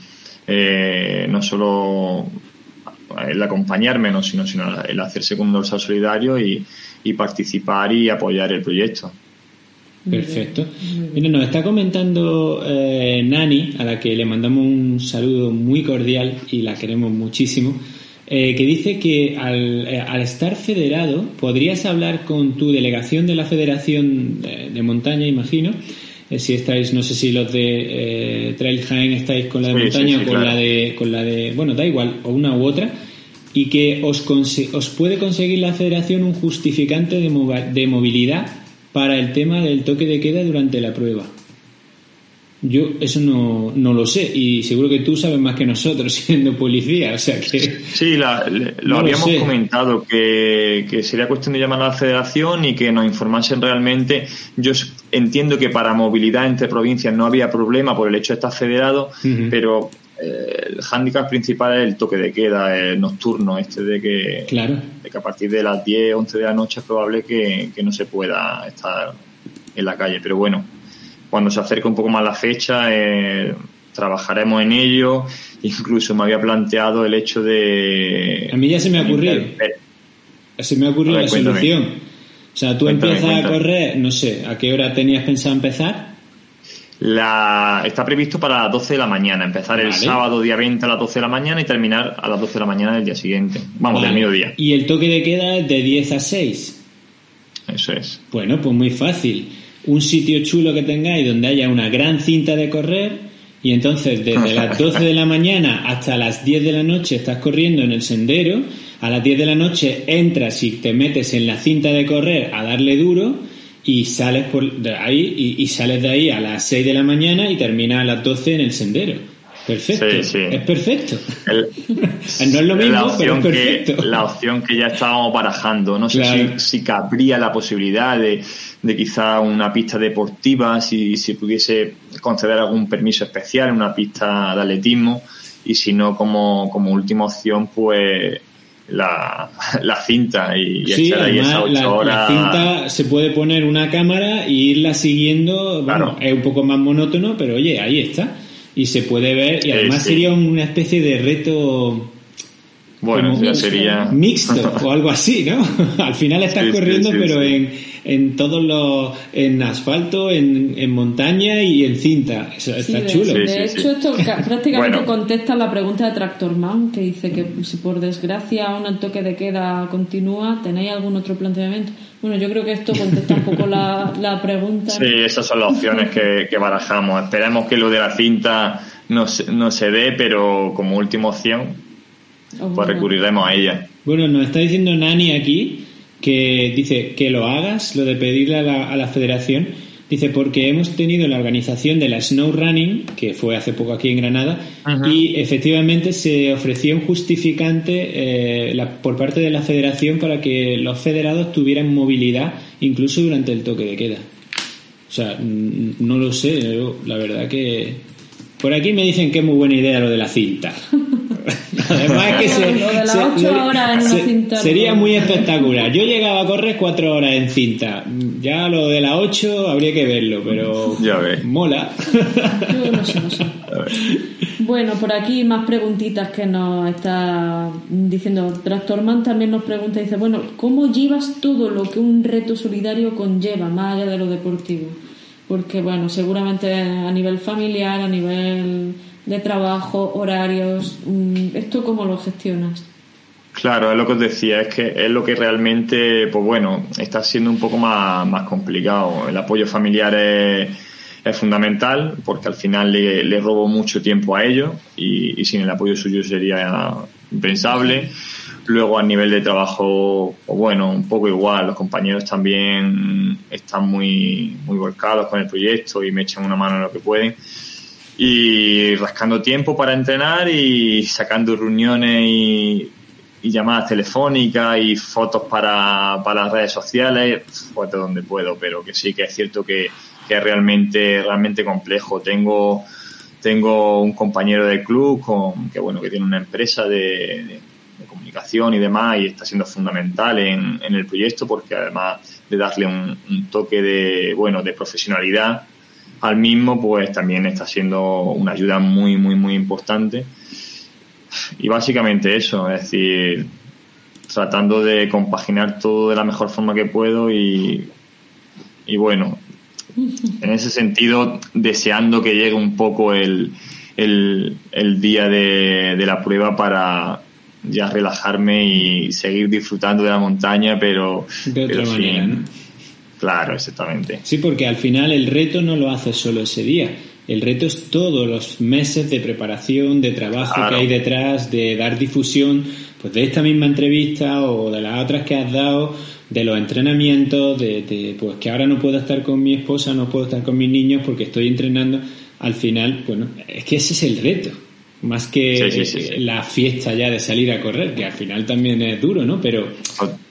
eh, no solo el acompañarme, no, sino, sino el hacerse con un dorsal solidario y participar y apoyar el proyecto. Perfecto. Mira, nos está comentando eh, Nani, a la que le mandamos un saludo muy cordial y la queremos muchísimo, eh, que dice que al, eh, al, estar federado podrías hablar con tu delegación de la Federación de, Montaña, imagino. si estáis, no sé si los de Trail Jaén estáis con la de montaña o con la de, con la de, bueno, da igual, o una u otra y que os, os puede conseguir la federación un justificante de, de movilidad para el tema del toque de queda durante la prueba. Yo eso no, no, lo sé y seguro que tú sabes más que nosotros siendo policía, o sea que... Sí, lo habíamos comentado, que, sería cuestión de llamar a la federación y que nos informasen realmente. Yo entiendo que para movilidad entre provincias no había problema por el hecho de estar federado, pero eh, el hándicap principal es el toque de queda el nocturno, este de que, claro. de que a partir de las 10, 11 de la noche es probable que, no se pueda estar en la calle. Pero bueno, cuando se acerque un poco más la fecha, eh, trabajaremos en ello. Incluso me había planteado el hecho de... A mí ya se me ha ocurrido. Se me ha ocurrido la solución. O sea, tú empiezas a correr, no sé, ¿a qué hora tenías pensado empezar? La, está previsto para las 12 de la mañana, empezar el sábado día 20 a las 12 de la mañana y terminar a las 12 de la mañana del día siguiente. Vamos, del mediodía. ¿Y el toque de queda es de 10 a 6? Eso es. Bueno, pues muy fácil. Un sitio chulo que tengáis donde haya una gran cinta de correr y entonces desde las 12 de la mañana hasta las 10 de la noche estás corriendo en el sendero, a las 10 de la noche entras y te metes en la cinta de correr a darle duro y sales por de ahí y, sales de ahí a las 6 de la mañana y terminas a las 12 en el sendero. Perfecto. Es perfecto. no es lo mismo, pero es perfecto. Que, la opción que ya estábamos barajando. No sé si, cabría la posibilidad de, de quizá una pista deportiva, si, si pudiese conceder algún permiso especial, una pista de atletismo. Y si no, como, como última opción, pues la, la cinta y, echar ahí esas ocho horas. La cinta se puede poner una cámara y irla siguiendo. Bueno, es un poco más monótono, pero oye, ahí está. Y se puede ver, y además sería una especie de reto. Bueno, ya sería. Mixto o algo así, ¿no? Al final estás corriendo, pero en en todos los, en asfalto, en, en montaña y en cinta. Eso está chulo. de hecho, esto prácticamente contesta la pregunta de Tractorman, que dice que si por desgracia un toque de queda continúa, ¿tenéis algún otro planteamiento? Bueno, yo creo que esto contesta un poco la, la pregunta. Sí, esas son las opciones que, que barajamos. Esperemos que lo de la cinta no se, no se dé, pero como última opción, oh, pues recurriremos a ella. Bueno, nos está diciendo Nani aquí que dice que lo hagas, lo de pedirle a la, a la federación, dice porque hemos tenido la organización de la Snow Running, que fue hace poco aquí en Granada, y efectivamente se ofreció un justificante eh, por parte de la federación para que los federados tuvieran movilidad incluso durante el toque de queda. O sea, no lo sé, la verdad que... Por aquí me dicen que es muy buena idea lo de la cinta. Además que sería muy espectacular. Yo llegaba a correr cuatro horas en cinta. Ya lo de las ocho habría que verlo, pero ya ves. mola. Yo no sé, no sé. Bueno, por aquí más preguntitas que nos está diciendo. Tractorman también nos pregunta, dice, bueno, ¿cómo llevas todo lo que un reto solidario conlleva, más allá de lo deportivo? Porque, bueno, seguramente a nivel familiar, a nivel de trabajo, horarios, mm, ¿esto cómo lo gestionas? Claro, es lo que os decía, es que es lo que realmente, pues bueno, está siendo un poco más, más complicado. El apoyo familiar es, fundamental porque al final le, le, robo mucho tiempo a ellos y, y, sin el apoyo suyo sería impensable. Luego a nivel de trabajo, pues bueno, un poco igual, los compañeros también están muy, muy volcados con el proyecto y me echan una mano en lo que pueden. Y rascando tiempo para entrenar y sacando reuniones y, llamadas telefónicas y fotos para, para las redes sociales, pues de donde puedo, pero que sí que es cierto que, que es realmente, realmente complejo. Tengo, tengo un compañero de club con, que bueno, que tiene una empresa de, y demás y está siendo fundamental en, el proyecto porque además de darle un, toque de, bueno, de profesionalidad, al mismo, pues también está siendo una ayuda muy, muy, muy importante. Y básicamente eso, es decir, tratando de compaginar todo de la mejor forma que puedo y, bueno, en ese sentido, deseando que llegue un poco el, el, el día de, la prueba para ya relajarme y seguir disfrutando de la montaña, pero, de otra pero manera, ¿no? Claro, exactamente. Sí, porque al final el reto no lo haces solo ese día. El reto es todos los meses de preparación, de trabajo claro. que hay detrás, de dar difusión, pues de esta misma entrevista o de las otras que has dado, de los entrenamientos, de, de pues que ahora no puedo estar con mi esposa, no puedo estar con mis niños porque estoy entrenando. Al final, bueno, es que ese es el reto más que sí, sí, sí, la fiesta ya de salir a correr, que al final también es duro, ¿no? Pero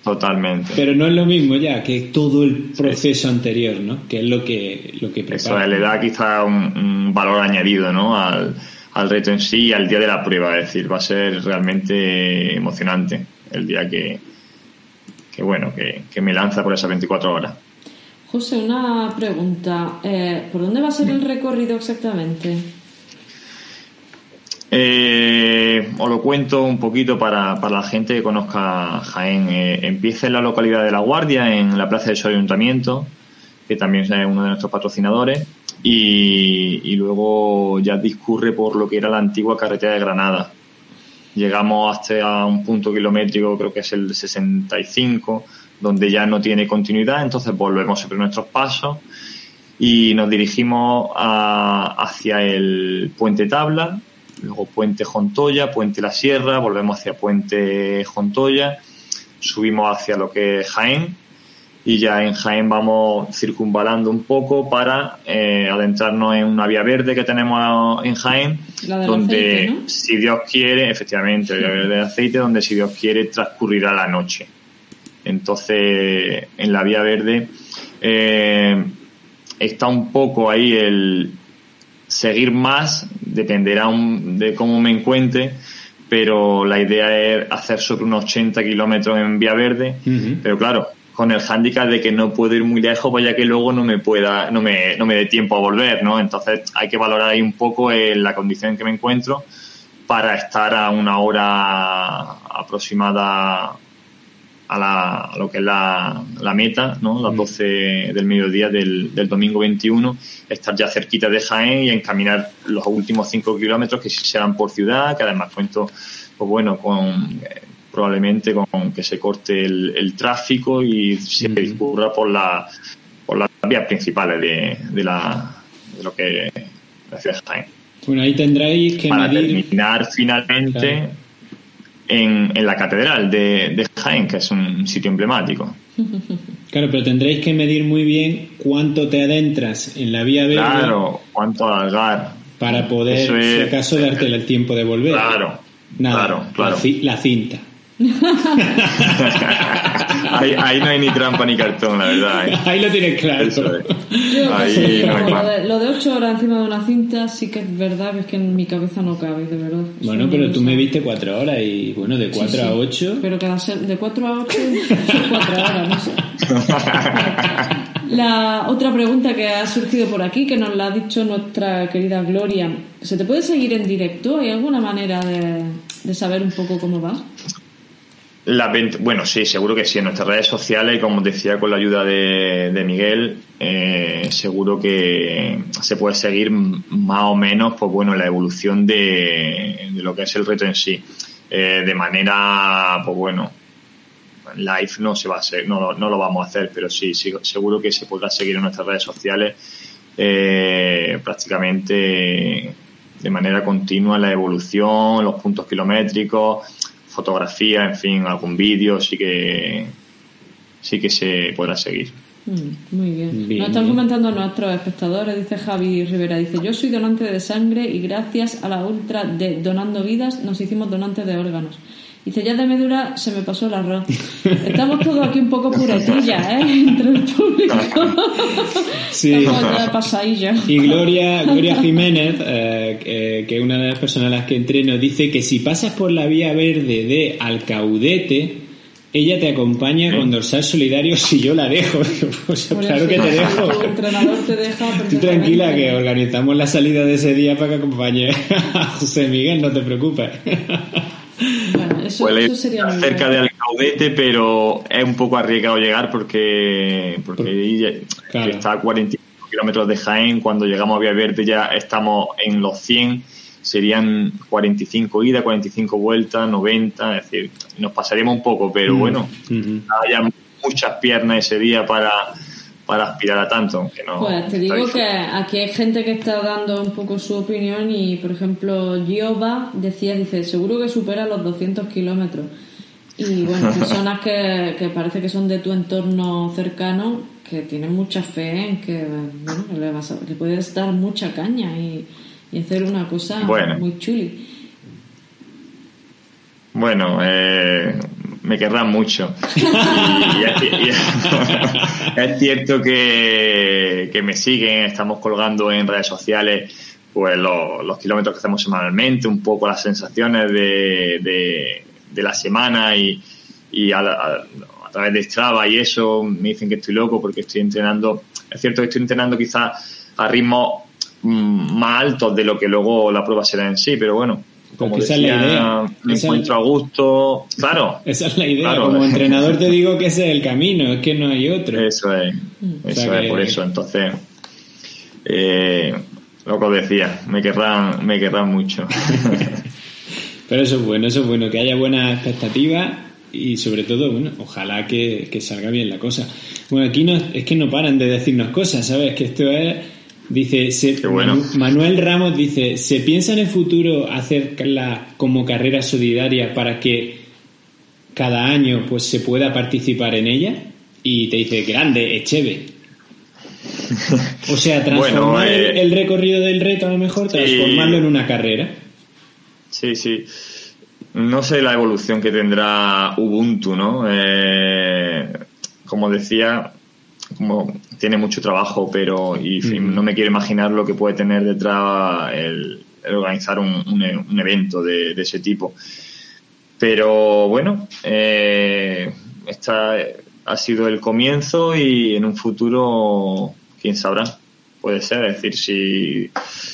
totalmente. Pero no es lo mismo ya que todo el proceso anterior, ¿no? Que es lo que lo que prepara. Eso le da quizá un, un valor añadido, ¿no? Al, al, reto en sí y al día de la prueba, es decir, va a ser realmente emocionante el día que que bueno, que, que me lanza por esas 24 horas. José, una pregunta. Eh, ¿Por dónde va a ser el recorrido exactamente? Eh, os lo cuento un poquito para, para, la gente que conozca Jaén. Eh, empieza en la localidad de La Guardia, en la plaza de su ayuntamiento, que también es uno de nuestros patrocinadores, y, luego ya discurre por lo que era la antigua carretera de Granada. Llegamos hasta un punto kilométrico, creo que es el 65, donde ya no tiene continuidad, entonces volvemos sobre nuestros pasos y nos dirigimos a, hacia el puente Tabla, luego Puente Jontoya, Puente La Sierra, volvemos hacia Puente Jontoya, subimos hacia lo que es Jaén y ya en Jaén vamos circunvalando un poco para eh, adentrarnos en una vía verde que tenemos en Jaén, donde aceite, ¿no? si Dios quiere, efectivamente, la vía verde de aceite, donde si Dios quiere transcurrirá la noche. Entonces, en la vía verde eh, está un poco ahí el seguir más dependerá un, de cómo me encuentre, pero la idea es hacer sobre unos 80 kilómetros en vía verde, Uh -huh. pero claro, con el hándicap de que no puedo ir muy lejos, vaya que luego no me pueda, no me, no me dé tiempo a volver, ¿no? Entonces hay que valorar ahí un poco eh, la condición en que me encuentro para estar a una hora aproximada a, la, a lo que es la, la meta, ¿no? Las 12 del mediodía del, del, domingo 21, estar ya cerquita de Jaén y encaminar los últimos 5 kilómetros que serán por ciudad, que además cuento, pues bueno, con eh, probablemente con que se corte el, el tráfico y se Mm. discurra por la por las vías principales de, de la de lo que la ciudad de Jaén. Bueno, ahí tendréis que Para medir. terminar finalmente Claro. En, en la catedral de, de Jaén, que es un sitio emblemático. Claro, pero tendréis que medir muy bien cuánto te adentras en la vía verde Claro, cuánto alargar. para poder, es- si acaso, darte el tiempo de volver. Claro, Nada, claro, claro. La cinta. ahí, no hay ni trampa ni cartón, la verdad. ¿eh? Ahí lo tienes claro. ahí lo, de, ocho horas encima de una cinta sí que es verdad, es que en mi cabeza no cabe, de verdad. Bueno, pero tú me viste cuatro horas y bueno, de cuatro a ocho. Pero cada de cuatro a ocho, cuatro horas, no sé. La otra pregunta que ha surgido por aquí, que nos la ha dicho nuestra querida Gloria, ¿se te puede seguir en directo? ¿Hay alguna manera de, de saber un poco cómo va? La bueno, sí, seguro que sí. En nuestras redes sociales, como decía con la ayuda de, Miguel, eh, seguro que se puede seguir más o menos, pues bueno, la evolución de, lo que es el reto en sí. Eh, de manera, pues bueno, live no se va a hacer, no, no lo vamos a hacer, pero sí, sí, seguro que se podrá seguir en nuestras redes sociales eh, prácticamente de manera continua la evolución, los puntos kilométricos fotografía, en fin, algún vídeo, sí que sí que se podrá seguir. Mm, muy bien. Nos están comentando nuestros espectadores, dice Javi Rivera, dice, yo soy donante de sangre y gracias a la ultra de Donando Vidas nos hicimos donantes de órganos. Dice, ya de medura se me pasó el arroz. Estamos todos aquí un poco puretillas, ¿eh? Entre el público. Sí. Y Gloria, Gloria Jiménez, eh, que es una de las personas a las que entreno, dice que si pasas por la vía verde de Alcaudete, ella te acompaña con dorsal solidario si yo la dejo. Pues claro que te dejo. Tu entrenador te deja. Tú tranquila que organizamos la salida de ese día para que acompañe a José Miguel, no te preocupes. Eso, cerca de Alcaudete, pero es un poco arriesgado llegar porque, porque está a 45 kilómetros de Jaén. Cuando llegamos a Vía Verde ya estamos en los 100. Serían 45 ida, 45 vueltas, 90. Es decir, nos pasaríamos un poco, pero mm. bueno, hay muchas piernas ese día para para aspirar a tanto. Que no, pues te digo que aquí hay gente que está dando un poco su opinión y, por ejemplo, Giova decía, dice, seguro que supera los 200 kilómetros. Y bueno, personas que, que parece que son de tu entorno cercano, que tienen mucha fe en que, bueno, le, vas a, le puedes dar mucha caña y, y hacer una cosa muy chuli. Bueno, eh, me querrán mucho. y, es cierto que, que, me siguen, estamos colgando en redes sociales pues los, kilómetros que hacemos semanalmente, un poco las sensaciones de, de, la semana y, y a, a, través de Strava y eso me dicen que estoy loco porque estoy entrenando, es cierto que estoy entrenando quizás a ritmos mm, más altos de lo que luego la prueba será en sí, pero bueno, como decía, la idea. me encuentro a gusto. Claro. Esa es la idea. Como entrenador te digo que ese es el camino, es que no hay otro. Eso es. Eso es, por eso. Entonces, eh, lo que os decía, me querrán, me querrán mucho. Pero eso es bueno, eso es bueno, que haya buena expectativa y sobre todo, bueno, ojalá que, que salga bien la cosa. Bueno, aquí no, es que no paran de decirnos cosas, ¿sabes? Que esto es Dice, Manuel Ramos dice, ¿se piensa en el futuro hacerla como carrera solidaria para que cada año pues se pueda participar en ella? Y te dice, grande, Echeve. O sea, transformar eh, el, recorrido del reto a lo mejor, transformarlo en una carrera. Sí, sí. No sé la evolución que tendrá Ubuntu, ¿no? Eh, como decía, como tiene mucho trabajo, pero y no me quiero imaginar lo que puede tener detrás el, organizar un, un, evento de, ese tipo. Pero bueno, eh, esta ha sido el comienzo y en un futuro, quién sabrá, puede ser. Es decir, si,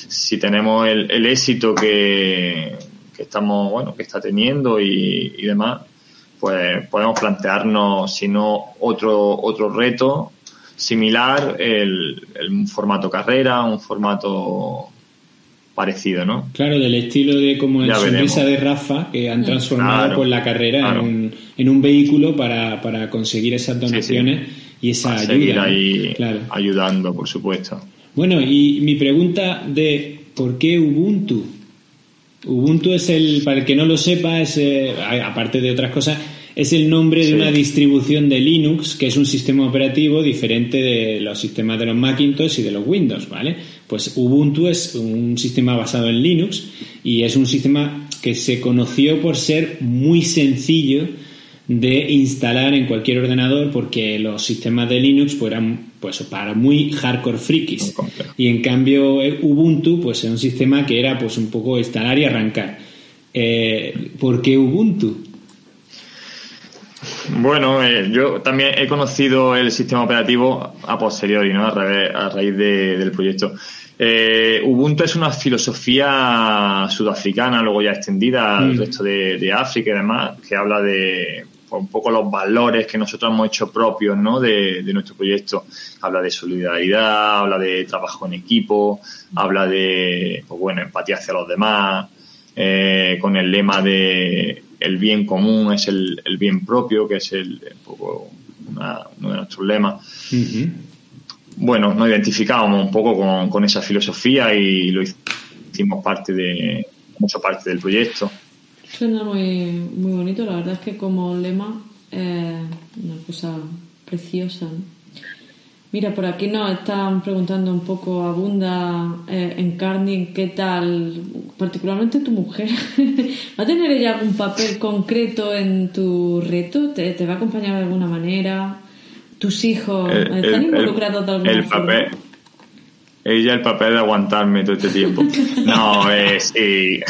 si tenemos el, el éxito que, que, estamos, bueno, que está teniendo y, y demás, pues podemos plantearnos, si no, otro, otro reto similar el, el formato carrera, un formato parecido, ¿no? Claro, del estilo de como el sonrisa de Rafa, que han transformado con la carrera en, un, en, un, vehículo para, para conseguir esas donaciones y esa ayuda. ahí ayudando, por supuesto. Bueno, y mi pregunta de ¿por qué Ubuntu? Ubuntu es el, para el que no lo sepa, es, eh, aparte de otras cosas, es el nombre de una distribución de Linux, que es un sistema operativo diferente de los sistemas de los Macintosh y de los Windows, ¿vale? Pues Ubuntu es un sistema basado en Linux y es un sistema que se conoció por ser muy sencillo de instalar en cualquier ordenador porque los sistemas de Linux pues, eran pues para muy hardcore frikis y en cambio Ubuntu pues es un sistema que era pues un poco instalar y arrancar eh, ¿por qué Ubuntu? Bueno, eh, yo también he conocido el sistema operativo a posteriori, ¿no? A, raíz del proyecto. Eh, Ubuntu es una filosofía sudafricana, luego ya extendida al mm. resto de, África y demás, que habla de pues, un poco los valores que nosotros hemos hecho propios ¿no? de, nuestro proyecto. Habla de solidaridad, habla de trabajo en equipo, habla de pues, bueno, empatía hacia los demás, eh, con el lema de el bien común es el, bien propio, que es el, poco uno de nuestros lemas. Bueno, nos identificábamos un poco con, esa filosofía y lo hicimos parte de, mucho parte del proyecto. Suena muy, muy bonito, la verdad es que como lema es una cosa preciosa. Mira, por aquí nos están preguntando un poco, Abunda eh, en Carni, ¿qué tal? Particularmente tu mujer. ¿Va a tener ella algún papel concreto en tu reto? ¿Te, va a acompañar de alguna manera? ¿Tus hijos están involucrados de alguna el Papel, ella el papel de aguantarme todo este tiempo. No, eh, sí.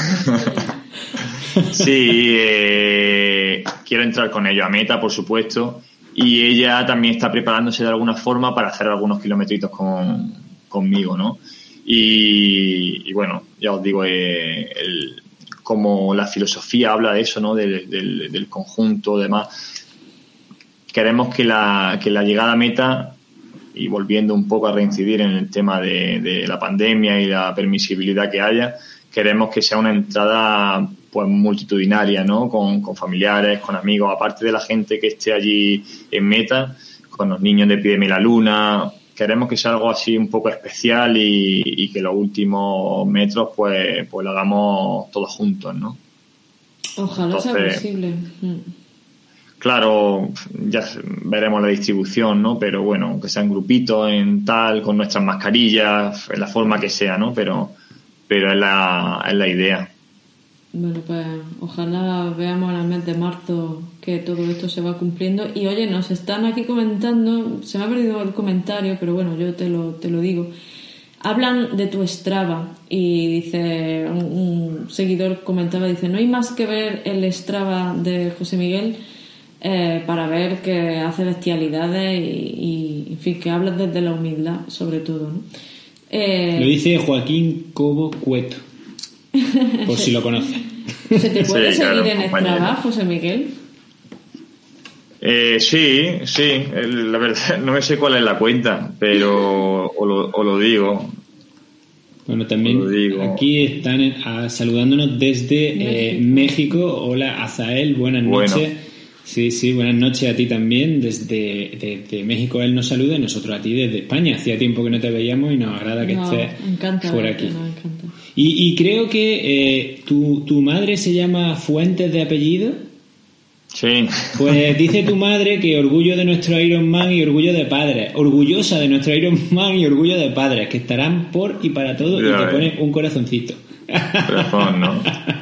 sí, eh, quiero entrar con ello a meta, por supuesto y ella también está preparándose de alguna forma para hacer algunos kilometritos con, conmigo, ¿no? Y, bueno, ya os digo, eh, como la filosofía habla de eso, ¿no? Del, del, conjunto, demás. Queremos que la, que la llegada a meta, y volviendo un poco a reincidir en el tema de, de la pandemia y la permisibilidad que haya, queremos que sea una entrada pues multitudinaria, ¿no? Con, familiares, con amigos, aparte de la gente que esté allí en meta, con los niños de Pídeme la Luna. Queremos que sea algo así un poco especial y, que los últimos metros pues, pues lo hagamos todos juntos, ¿no? Ojalá sea posible. Claro, ya veremos la distribución, ¿no? Pero bueno, aunque sean grupitos en tal, con nuestras mascarillas, en la forma que sea, ¿no? Pero, pero es la, es la idea. Bueno, pues ojalá veamos en el mes de marzo que todo esto se va cumpliendo. Y oye, nos están aquí comentando, se me ha perdido el comentario, pero bueno, yo te lo, te lo digo. Hablan de tu Strava y dice, un, seguidor comentaba, dice, no hay más que ver el Strava de José Miguel eh, para ver que hace bestialidades y, en fin, que habla desde la humildad, sobre todo. ¿no? Eh, lo dice Joaquín Cobo Cueto. Por si lo conoce. ¿Se te puede seguir en el trabajo, José Miguel? Eh, sí, sí. La verdad, no me sé cuál es la cuenta, pero o lo, digo. Bueno, también aquí están saludándonos desde México. Eh, Hola, Azael, buenas noches. Sí, sí, buenas noches a ti también. Desde, México él nos saluda y nosotros a ti desde España. Hacía tiempo que no te veíamos y nos agrada que estés por aquí. Y, creo que eh, tu, tu madre se llama Fuentes de apellido. Sí. Pues dice tu madre que orgullo de nuestro Iron Man y orgullo de padres. Orgullosa de nuestro Iron Man y orgullo de padres, que estarán por y para todo y te pone un corazoncito. Corazón, ¿no?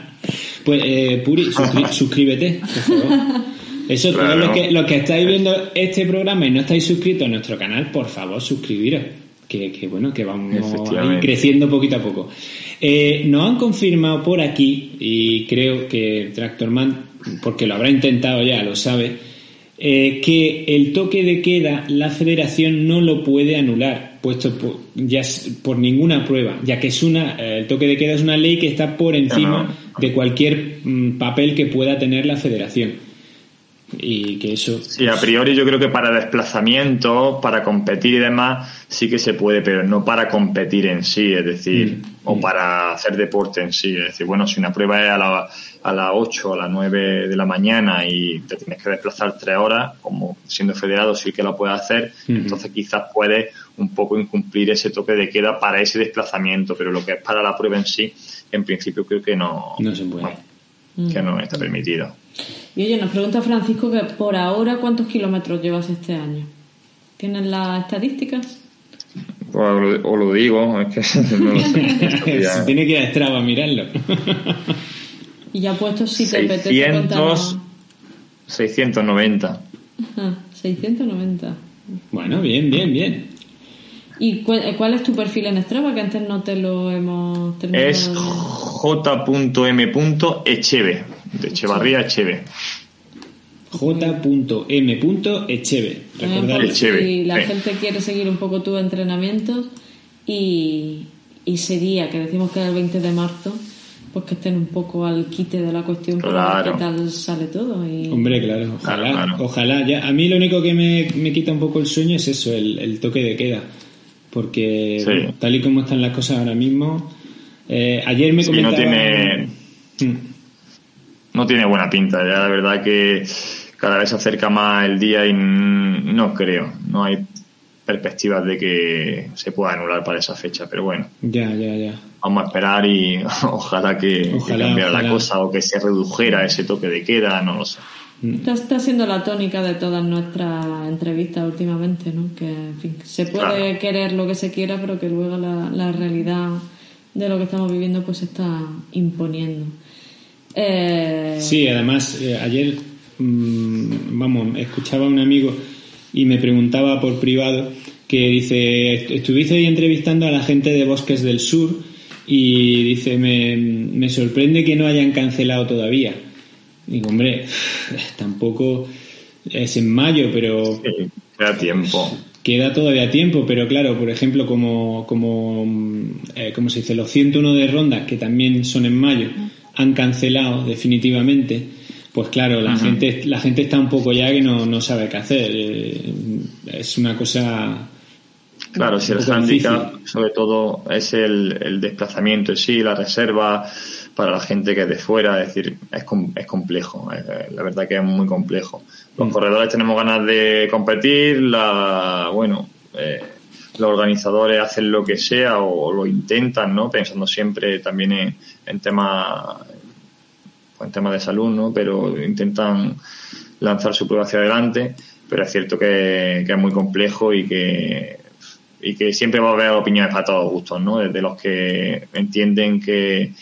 Pues, eh, Puri, suscríbete, por favor. Eso, todos los que, los que estáis viendo este programa y no estáis suscritos a nuestro canal, por favor, suscribiros. Que, que bueno, que vamos creciendo poquito a poco. Eh, nos han confirmado por aquí, y creo que Tractorman, porque lo habrá intentado ya, lo sabe, eh, que el toque de queda la federación no lo puede anular, puesto por, ya por ninguna prueba, ya que es una, eh, el toque de queda es una ley que está por encima de cualquier mm, papel que pueda tener la federación y que eso sí a priori yo creo que para desplazamiento para competir y demás sí que se puede pero no para competir en sí es decir mm, o mm. para hacer deporte en sí es decir bueno si una prueba es a, la, a las 8 o a las 9 de la mañana y te tienes que desplazar tres horas como siendo federado sí que lo puedes hacer entonces quizás puedes un poco incumplir ese toque de queda para ese desplazamiento pero lo que es para la prueba en sí en principio creo que no no se puede que no está permitido y oye, nos pregunta Francisco que por ahora cuántos kilómetros llevas este año. ¿Tienes las estadísticas? Pues o lo digo, es que no lo sé. Tiene que ir a Strava a mirarlo. Y ya puesto si te 600, 690. 690. Bueno, bien, bien, bien. ¿Y cuál, es tu perfil en Strava? Que antes no te lo hemos terminado. Es j.m.echeve, de Echevarría Echeve. j.m.echeve. Recordar Si la gente quiere seguir un poco tu entrenamiento y, y sería, que decimos que era el 20 de marzo, pues que estén un poco al quite de la cuestión claro. qué tal sale todo. Y... Hombre, claro, ojalá, ojalá. Ya, a mí lo único que me, me, quita un poco el sueño es eso, el, toque de queda. Porque tal y como están las cosas ahora mismo, eh, ayer me comentaba... no tiene... No tiene buena pinta, ya la verdad que cada vez se acerca más el día y no creo, no hay perspectivas de que se pueda anular para esa fecha, pero bueno. Ya, ya, ya. Vamos a esperar y ojalá que, cambiara la cosa o que se redujera ese toque de queda, no lo sé. Mm. Esta está siendo la tónica de todas nuestras entrevistas últimamente, ¿no? Que se puede querer lo que se quiera, pero que luego la, realidad de lo que estamos viviendo pues se está imponiendo. Eh... Sí, además, eh, ayer, mm, vamos, escuchaba a un amigo y me preguntaba por privado que dice, estuviste ahí entrevistando a la gente de Bosques del Sur y dice, me, me sorprende que no hayan cancelado todavía. Digo, hombre, tampoco es en mayo, pero... queda tiempo. Queda todavía tiempo, pero claro, por ejemplo, como, como, eh, como se dice, los 101 de ronda, que también son en mayo, han cancelado definitivamente pues claro, la gente la gente está un poco ya que no, no sabe qué hacer. Eh, es una cosa. Claro, si el handicap, sobre todo, es el, desplazamiento en sí, la reserva para la gente que es de fuera, es decir, es, es complejo, eh, la verdad que es muy complejo. Los mm. corredores tenemos ganas de competir, la, bueno, eh, los organizadores hacen lo que sea o, lo intentan, ¿no? Pensando siempre también en, en temas en temas de salud, ¿no? Pero intentan lanzar su prueba hacia adelante, pero es cierto que, es muy complejo y que y que siempre va a haber opiniones para todos gustos, ¿no? Desde los que entienden que,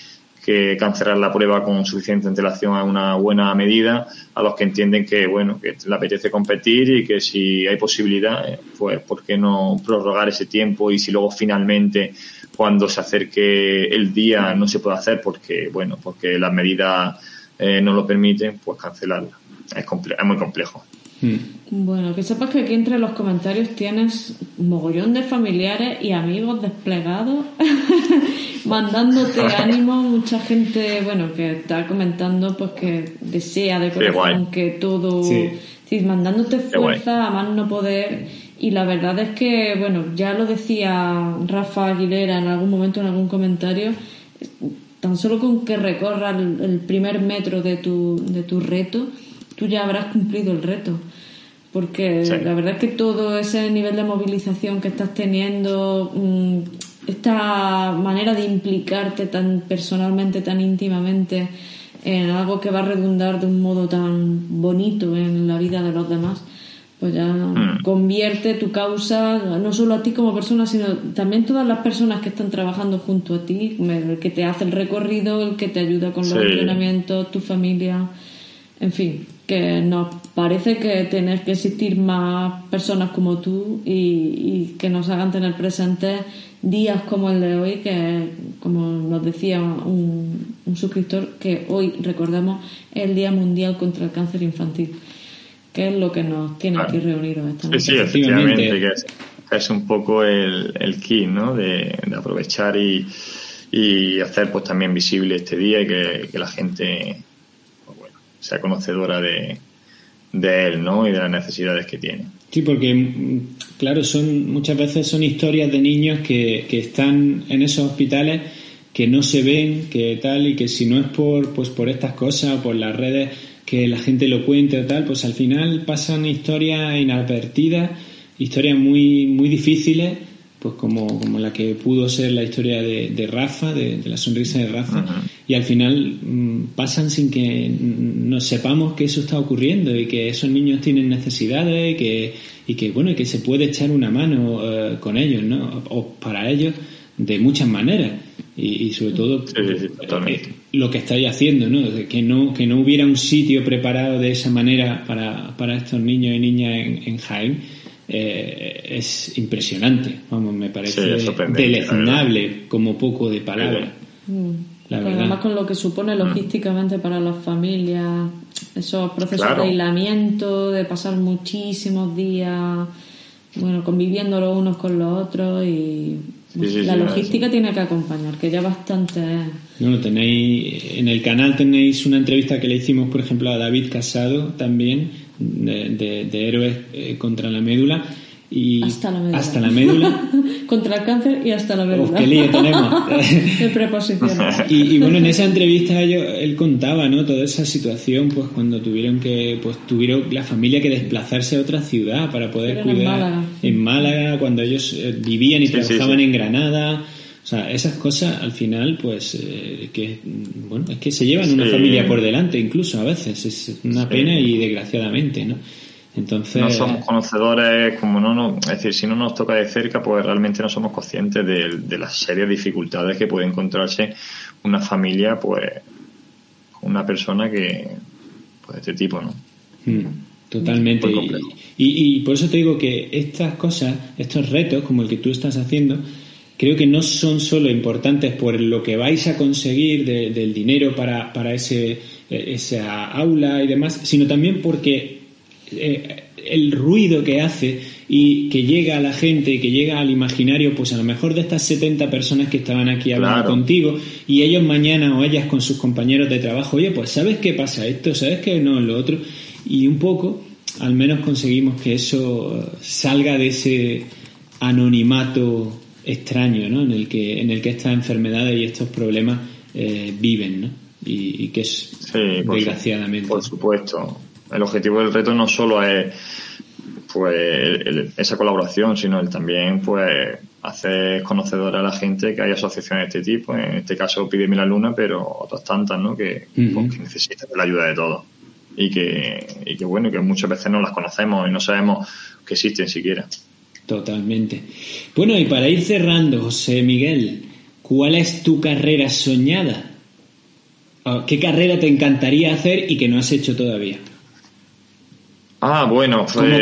que cancelar la prueba con suficiente antelación es una buena medida, a los que entienden que, bueno, que le apetece competir y que si hay posibilidad, eh, pues, ¿por qué no prorrogar ese tiempo? Y si luego finalmente, cuando se acerque el día, no se puede hacer porque, bueno, porque las medidas eh, no lo permiten, pues cancelarla. Es, es muy complejo. Hmm. Bueno, que sepas que aquí entre los comentarios tienes un mogollón de familiares y amigos desplegados mandándote ánimo, mucha gente, bueno, que está comentando pues que desea de corazón que todo, sí. mandándote fuerza a más no poder y la verdad es que, bueno, ya lo decía Rafa Aguilera en algún momento en algún comentario, tan solo con que recorra el, primer metro de tu, de tu reto, tú ya habrás cumplido el reto. Porque la verdad es que todo ese nivel de movilización que estás teniendo, mm, esta manera de implicarte tan personalmente, tan íntimamente en algo que va a redundar de un modo tan bonito en la vida de los demás, pues ya mm. convierte tu causa no solo a ti como persona, sino también todas las personas que están trabajando junto a ti, el que te hace el recorrido, el que te ayuda con los entrenamientos, tu familia, en fin, que nos parece que tener que existir más personas como tú y, que nos hagan tener presentes días como el de hoy, que como nos decía un, un suscriptor, que hoy recordamos el Día Mundial contra el Cáncer Infantil que es lo que nos tiene aquí reunidos esta Sí, sí, efectivamente, que es, un poco el, el key, ¿no? De, aprovechar y, y, hacer pues también visible este día y que, la gente sea conocedora de, de él, ¿no? Y de las necesidades que tiene. Sí, porque mm, claro, son muchas veces son historias de niños que, que están en esos hospitales que no se ven, que tal, y que si no es por, pues por estas cosas, por las redes, que la gente lo cuente o tal, pues al final pasan historias inadvertidas, historias muy, muy difíciles, pues como, como la que pudo ser la historia de, Rafa, de, la sonrisa de Rafa, y al final mm, pasan sin que nos sepamos que eso está ocurriendo y que esos niños tienen necesidades y que, y que bueno, y que se puede echar una mano eh, con ellos, ¿no? O para ellos de muchas maneras. y, sobre todo eh, lo que estáis haciendo, ¿no? Que no que no hubiera un sitio preparado de esa manera para, para estos niños y niñas en, en Jaén eh, es impresionante, vamos, me parece deleznable como poco de palabra. Mm. Además con lo que supone mm. logísticamente para las familias, esos procesos de aislamiento, de pasar muchísimos días, bueno, conviviendo los unos con los otros y la logística tiene que acompañar, que ya bastante. No, tenéis en el canal tenéis una entrevista que le hicimos, por ejemplo, a David Casado también de, de, héroes eh, contra la médula y hasta la médula, hasta la médula. contra el cáncer y hasta la médula. qué lío tenemos. de preposiciones. Y, y, bueno, en esa entrevista él contaba, ¿no? Toda esa situación, pues cuando tuvieron que, pues tuvieron la familia que desplazarse a otra ciudad para poder cuidar. En Málaga. En Málaga, cuando ellos eh, vivían y trabajaban en Granada. O sea, esas cosas al final, pues, eh, que, bueno, es que se llevan una familia por delante incluso a veces. Es una pena y desgraciadamente, ¿no? Entonces... No somos conocedores, como no, no, es decir, si no nos toca de cerca, pues realmente no somos conscientes de, las serias dificultades que puede encontrarse una familia, pues, con una persona que, pues, de este tipo, ¿no? Hmm, totalmente. Y, y, por eso te digo que estas cosas, estos retos, como el que tú estás haciendo, creo que no son solo importantes por lo que vais a conseguir del dinero para, para ese, esa aula y demás, sino también porque eh, el ruido que hace y que llega a la gente y que llega al imaginario, pues a lo mejor de estas 70 personas que estaban aquí hablando contigo y ellos mañana o ellas con sus compañeros de trabajo, oye, pues sabes qué pasa esto, sabes que no lo otro y un poco al menos conseguimos que eso salga de ese anonimato extraño ¿no? en, el que, en el que estas enfermedades y estos problemas eh, viven ¿no? y, que es desgraciadamente. Por supuesto el objetivo del reto no solo es pues esa colaboración, sino el también pues hacer conocedor a la gente que hay asociaciones de este tipo, en este caso Pídeme la Luna, pero otras tantas, ¿no? Que, pues, necesitan la ayuda de todos. Y que, y que bueno, que muchas veces no las conocemos y no sabemos que existen siquiera. Totalmente. Bueno, y para ir cerrando, José Miguel, ¿cuál es tu carrera soñada? ¿Qué carrera te encantaría hacer y que no has hecho todavía? Ah, bueno. Como,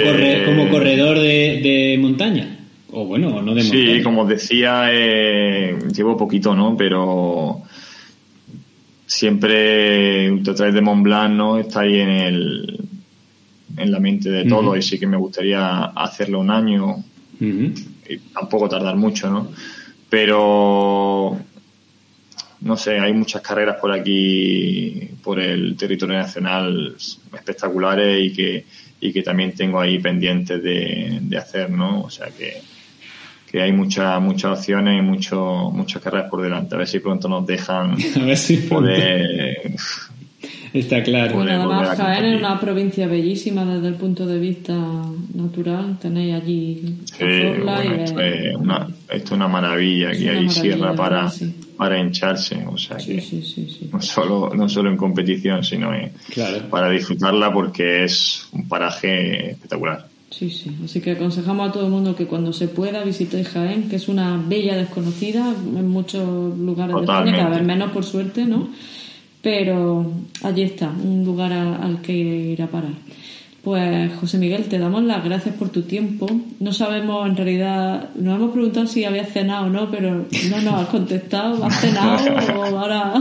como corredor de, montaña. O bueno, no de montaña. Sí, como decía, eh, llevo poquito, ¿no? Pero siempre través de Mont Blanc, ¿no? Está ahí en el en la mente de todo y sí que me gustaría hacerlo un año y tampoco tardar mucho, ¿no? Pero no sé, hay muchas carreras por aquí, por el territorio nacional espectaculares y que y que también tengo ahí pendientes de, de hacer, ¿no? O sea que, que hay muchas muchas opciones y mucho, muchas carreras por delante. A ver si pronto nos dejan a ver si poder... Está claro. Bueno, además Jaén es una provincia bellísima desde el punto de vista natural. Tenéis allí sí, esto, es una, esto es una maravilla. Aquí hay sierra para, para hincharse. O sea que no, solo, no solo en competición, sino para disfrutarla porque es un paraje espectacular. Sí, sí. Así que aconsejamos a todo el mundo que cuando se pueda visite Jaén, que es una bella desconocida en muchos lugares de España, cada vez menos por suerte, ¿no? Pero allí está, un lugar al que ir a parar. Pues José Miguel, te damos las gracias por tu tiempo. No sabemos, en realidad, nos hemos preguntado si habías cenado o no, pero no nos has contestado. ¿Has cenado o ahora...?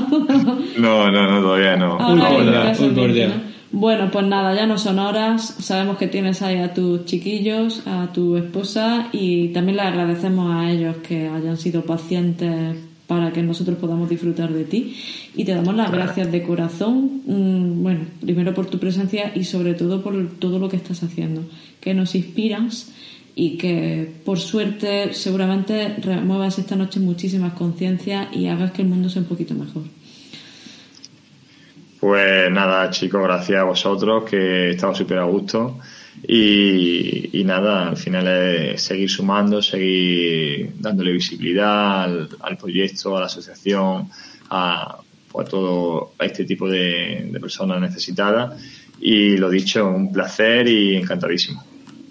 no, no, no, todavía no. Bueno, pues nada, ya no son horas. Sabemos que tienes ahí a tus chiquillos, a tu esposa y también le agradecemos a ellos que hayan sido pacientes para que nosotros podamos disfrutar de ti. Y te damos las gracias de corazón, mm, bueno, primero por tu presencia y sobre todo por todo lo que estás haciendo, que nos inspiras y que por suerte seguramente remuevas esta noche muchísimas conciencias y hagas que el mundo sea un poquito mejor. Pues nada, chicos, gracias a vosotros, que he estado súper a gusto. Y, nada, al final es seguir sumando, seguir dándole visibilidad al, proyecto, a la asociación, a, todo este tipo de, personas necesitadas. Y lo dicho, un placer y encantadísimo.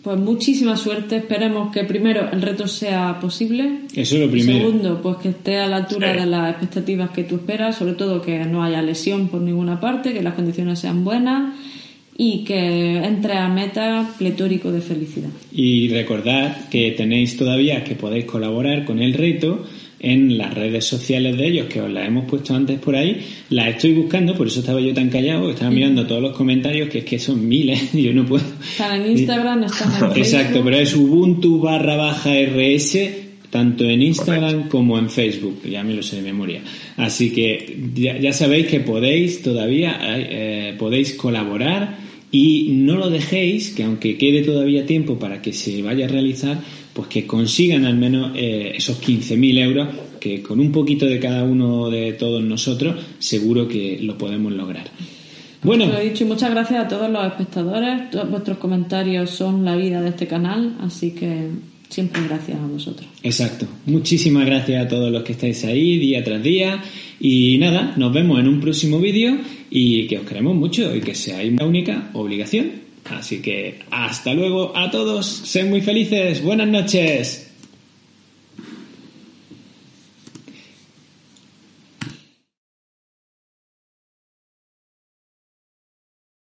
pues muchísima suerte. Esperemos que primero el reto sea posible. Eso es lo primero. Y segundo, pues que esté a la altura de las expectativas que tú esperas, sobre todo que no haya lesión por ninguna parte, que las condiciones sean buenas y que entre a meta pletórico de felicidad. Y recordad que tenéis todavía que podéis colaborar con el reto en las redes sociales de ellos, que os las hemos puesto antes por ahí, las estoy buscando, por eso estaba yo tan callado, estaba mirando todos los comentarios, que es que son miles, yo no puedo. Están en Instagram, están en Facebook. Exacto, pero es Ubuntu barra baja RS, tanto en Instagram como en Facebook, ya me lo sé de memoria. Así que ya, sabéis que podéis todavía, eh, podéis colaborar y no lo dejéis, que aunque quede todavía tiempo para que se vaya a realizar, pues que consigan al menos eh, esos 15.000 euros que con un poquito de cada uno de todos nosotros seguro que lo podemos lograr. Bueno, lo he dicho y muchas gracias a todos los espectadores. Todos vuestros comentarios son la vida de este canal, así que siempre gracias a vosotros. Exacto. Muchísimas gracias a todos los que estáis ahí día tras día. Y nada, nos vemos en un próximo vídeo y que os queremos mucho y que seáis una única obligación Así que hasta luego a todos, sean muy felices, buenas noches.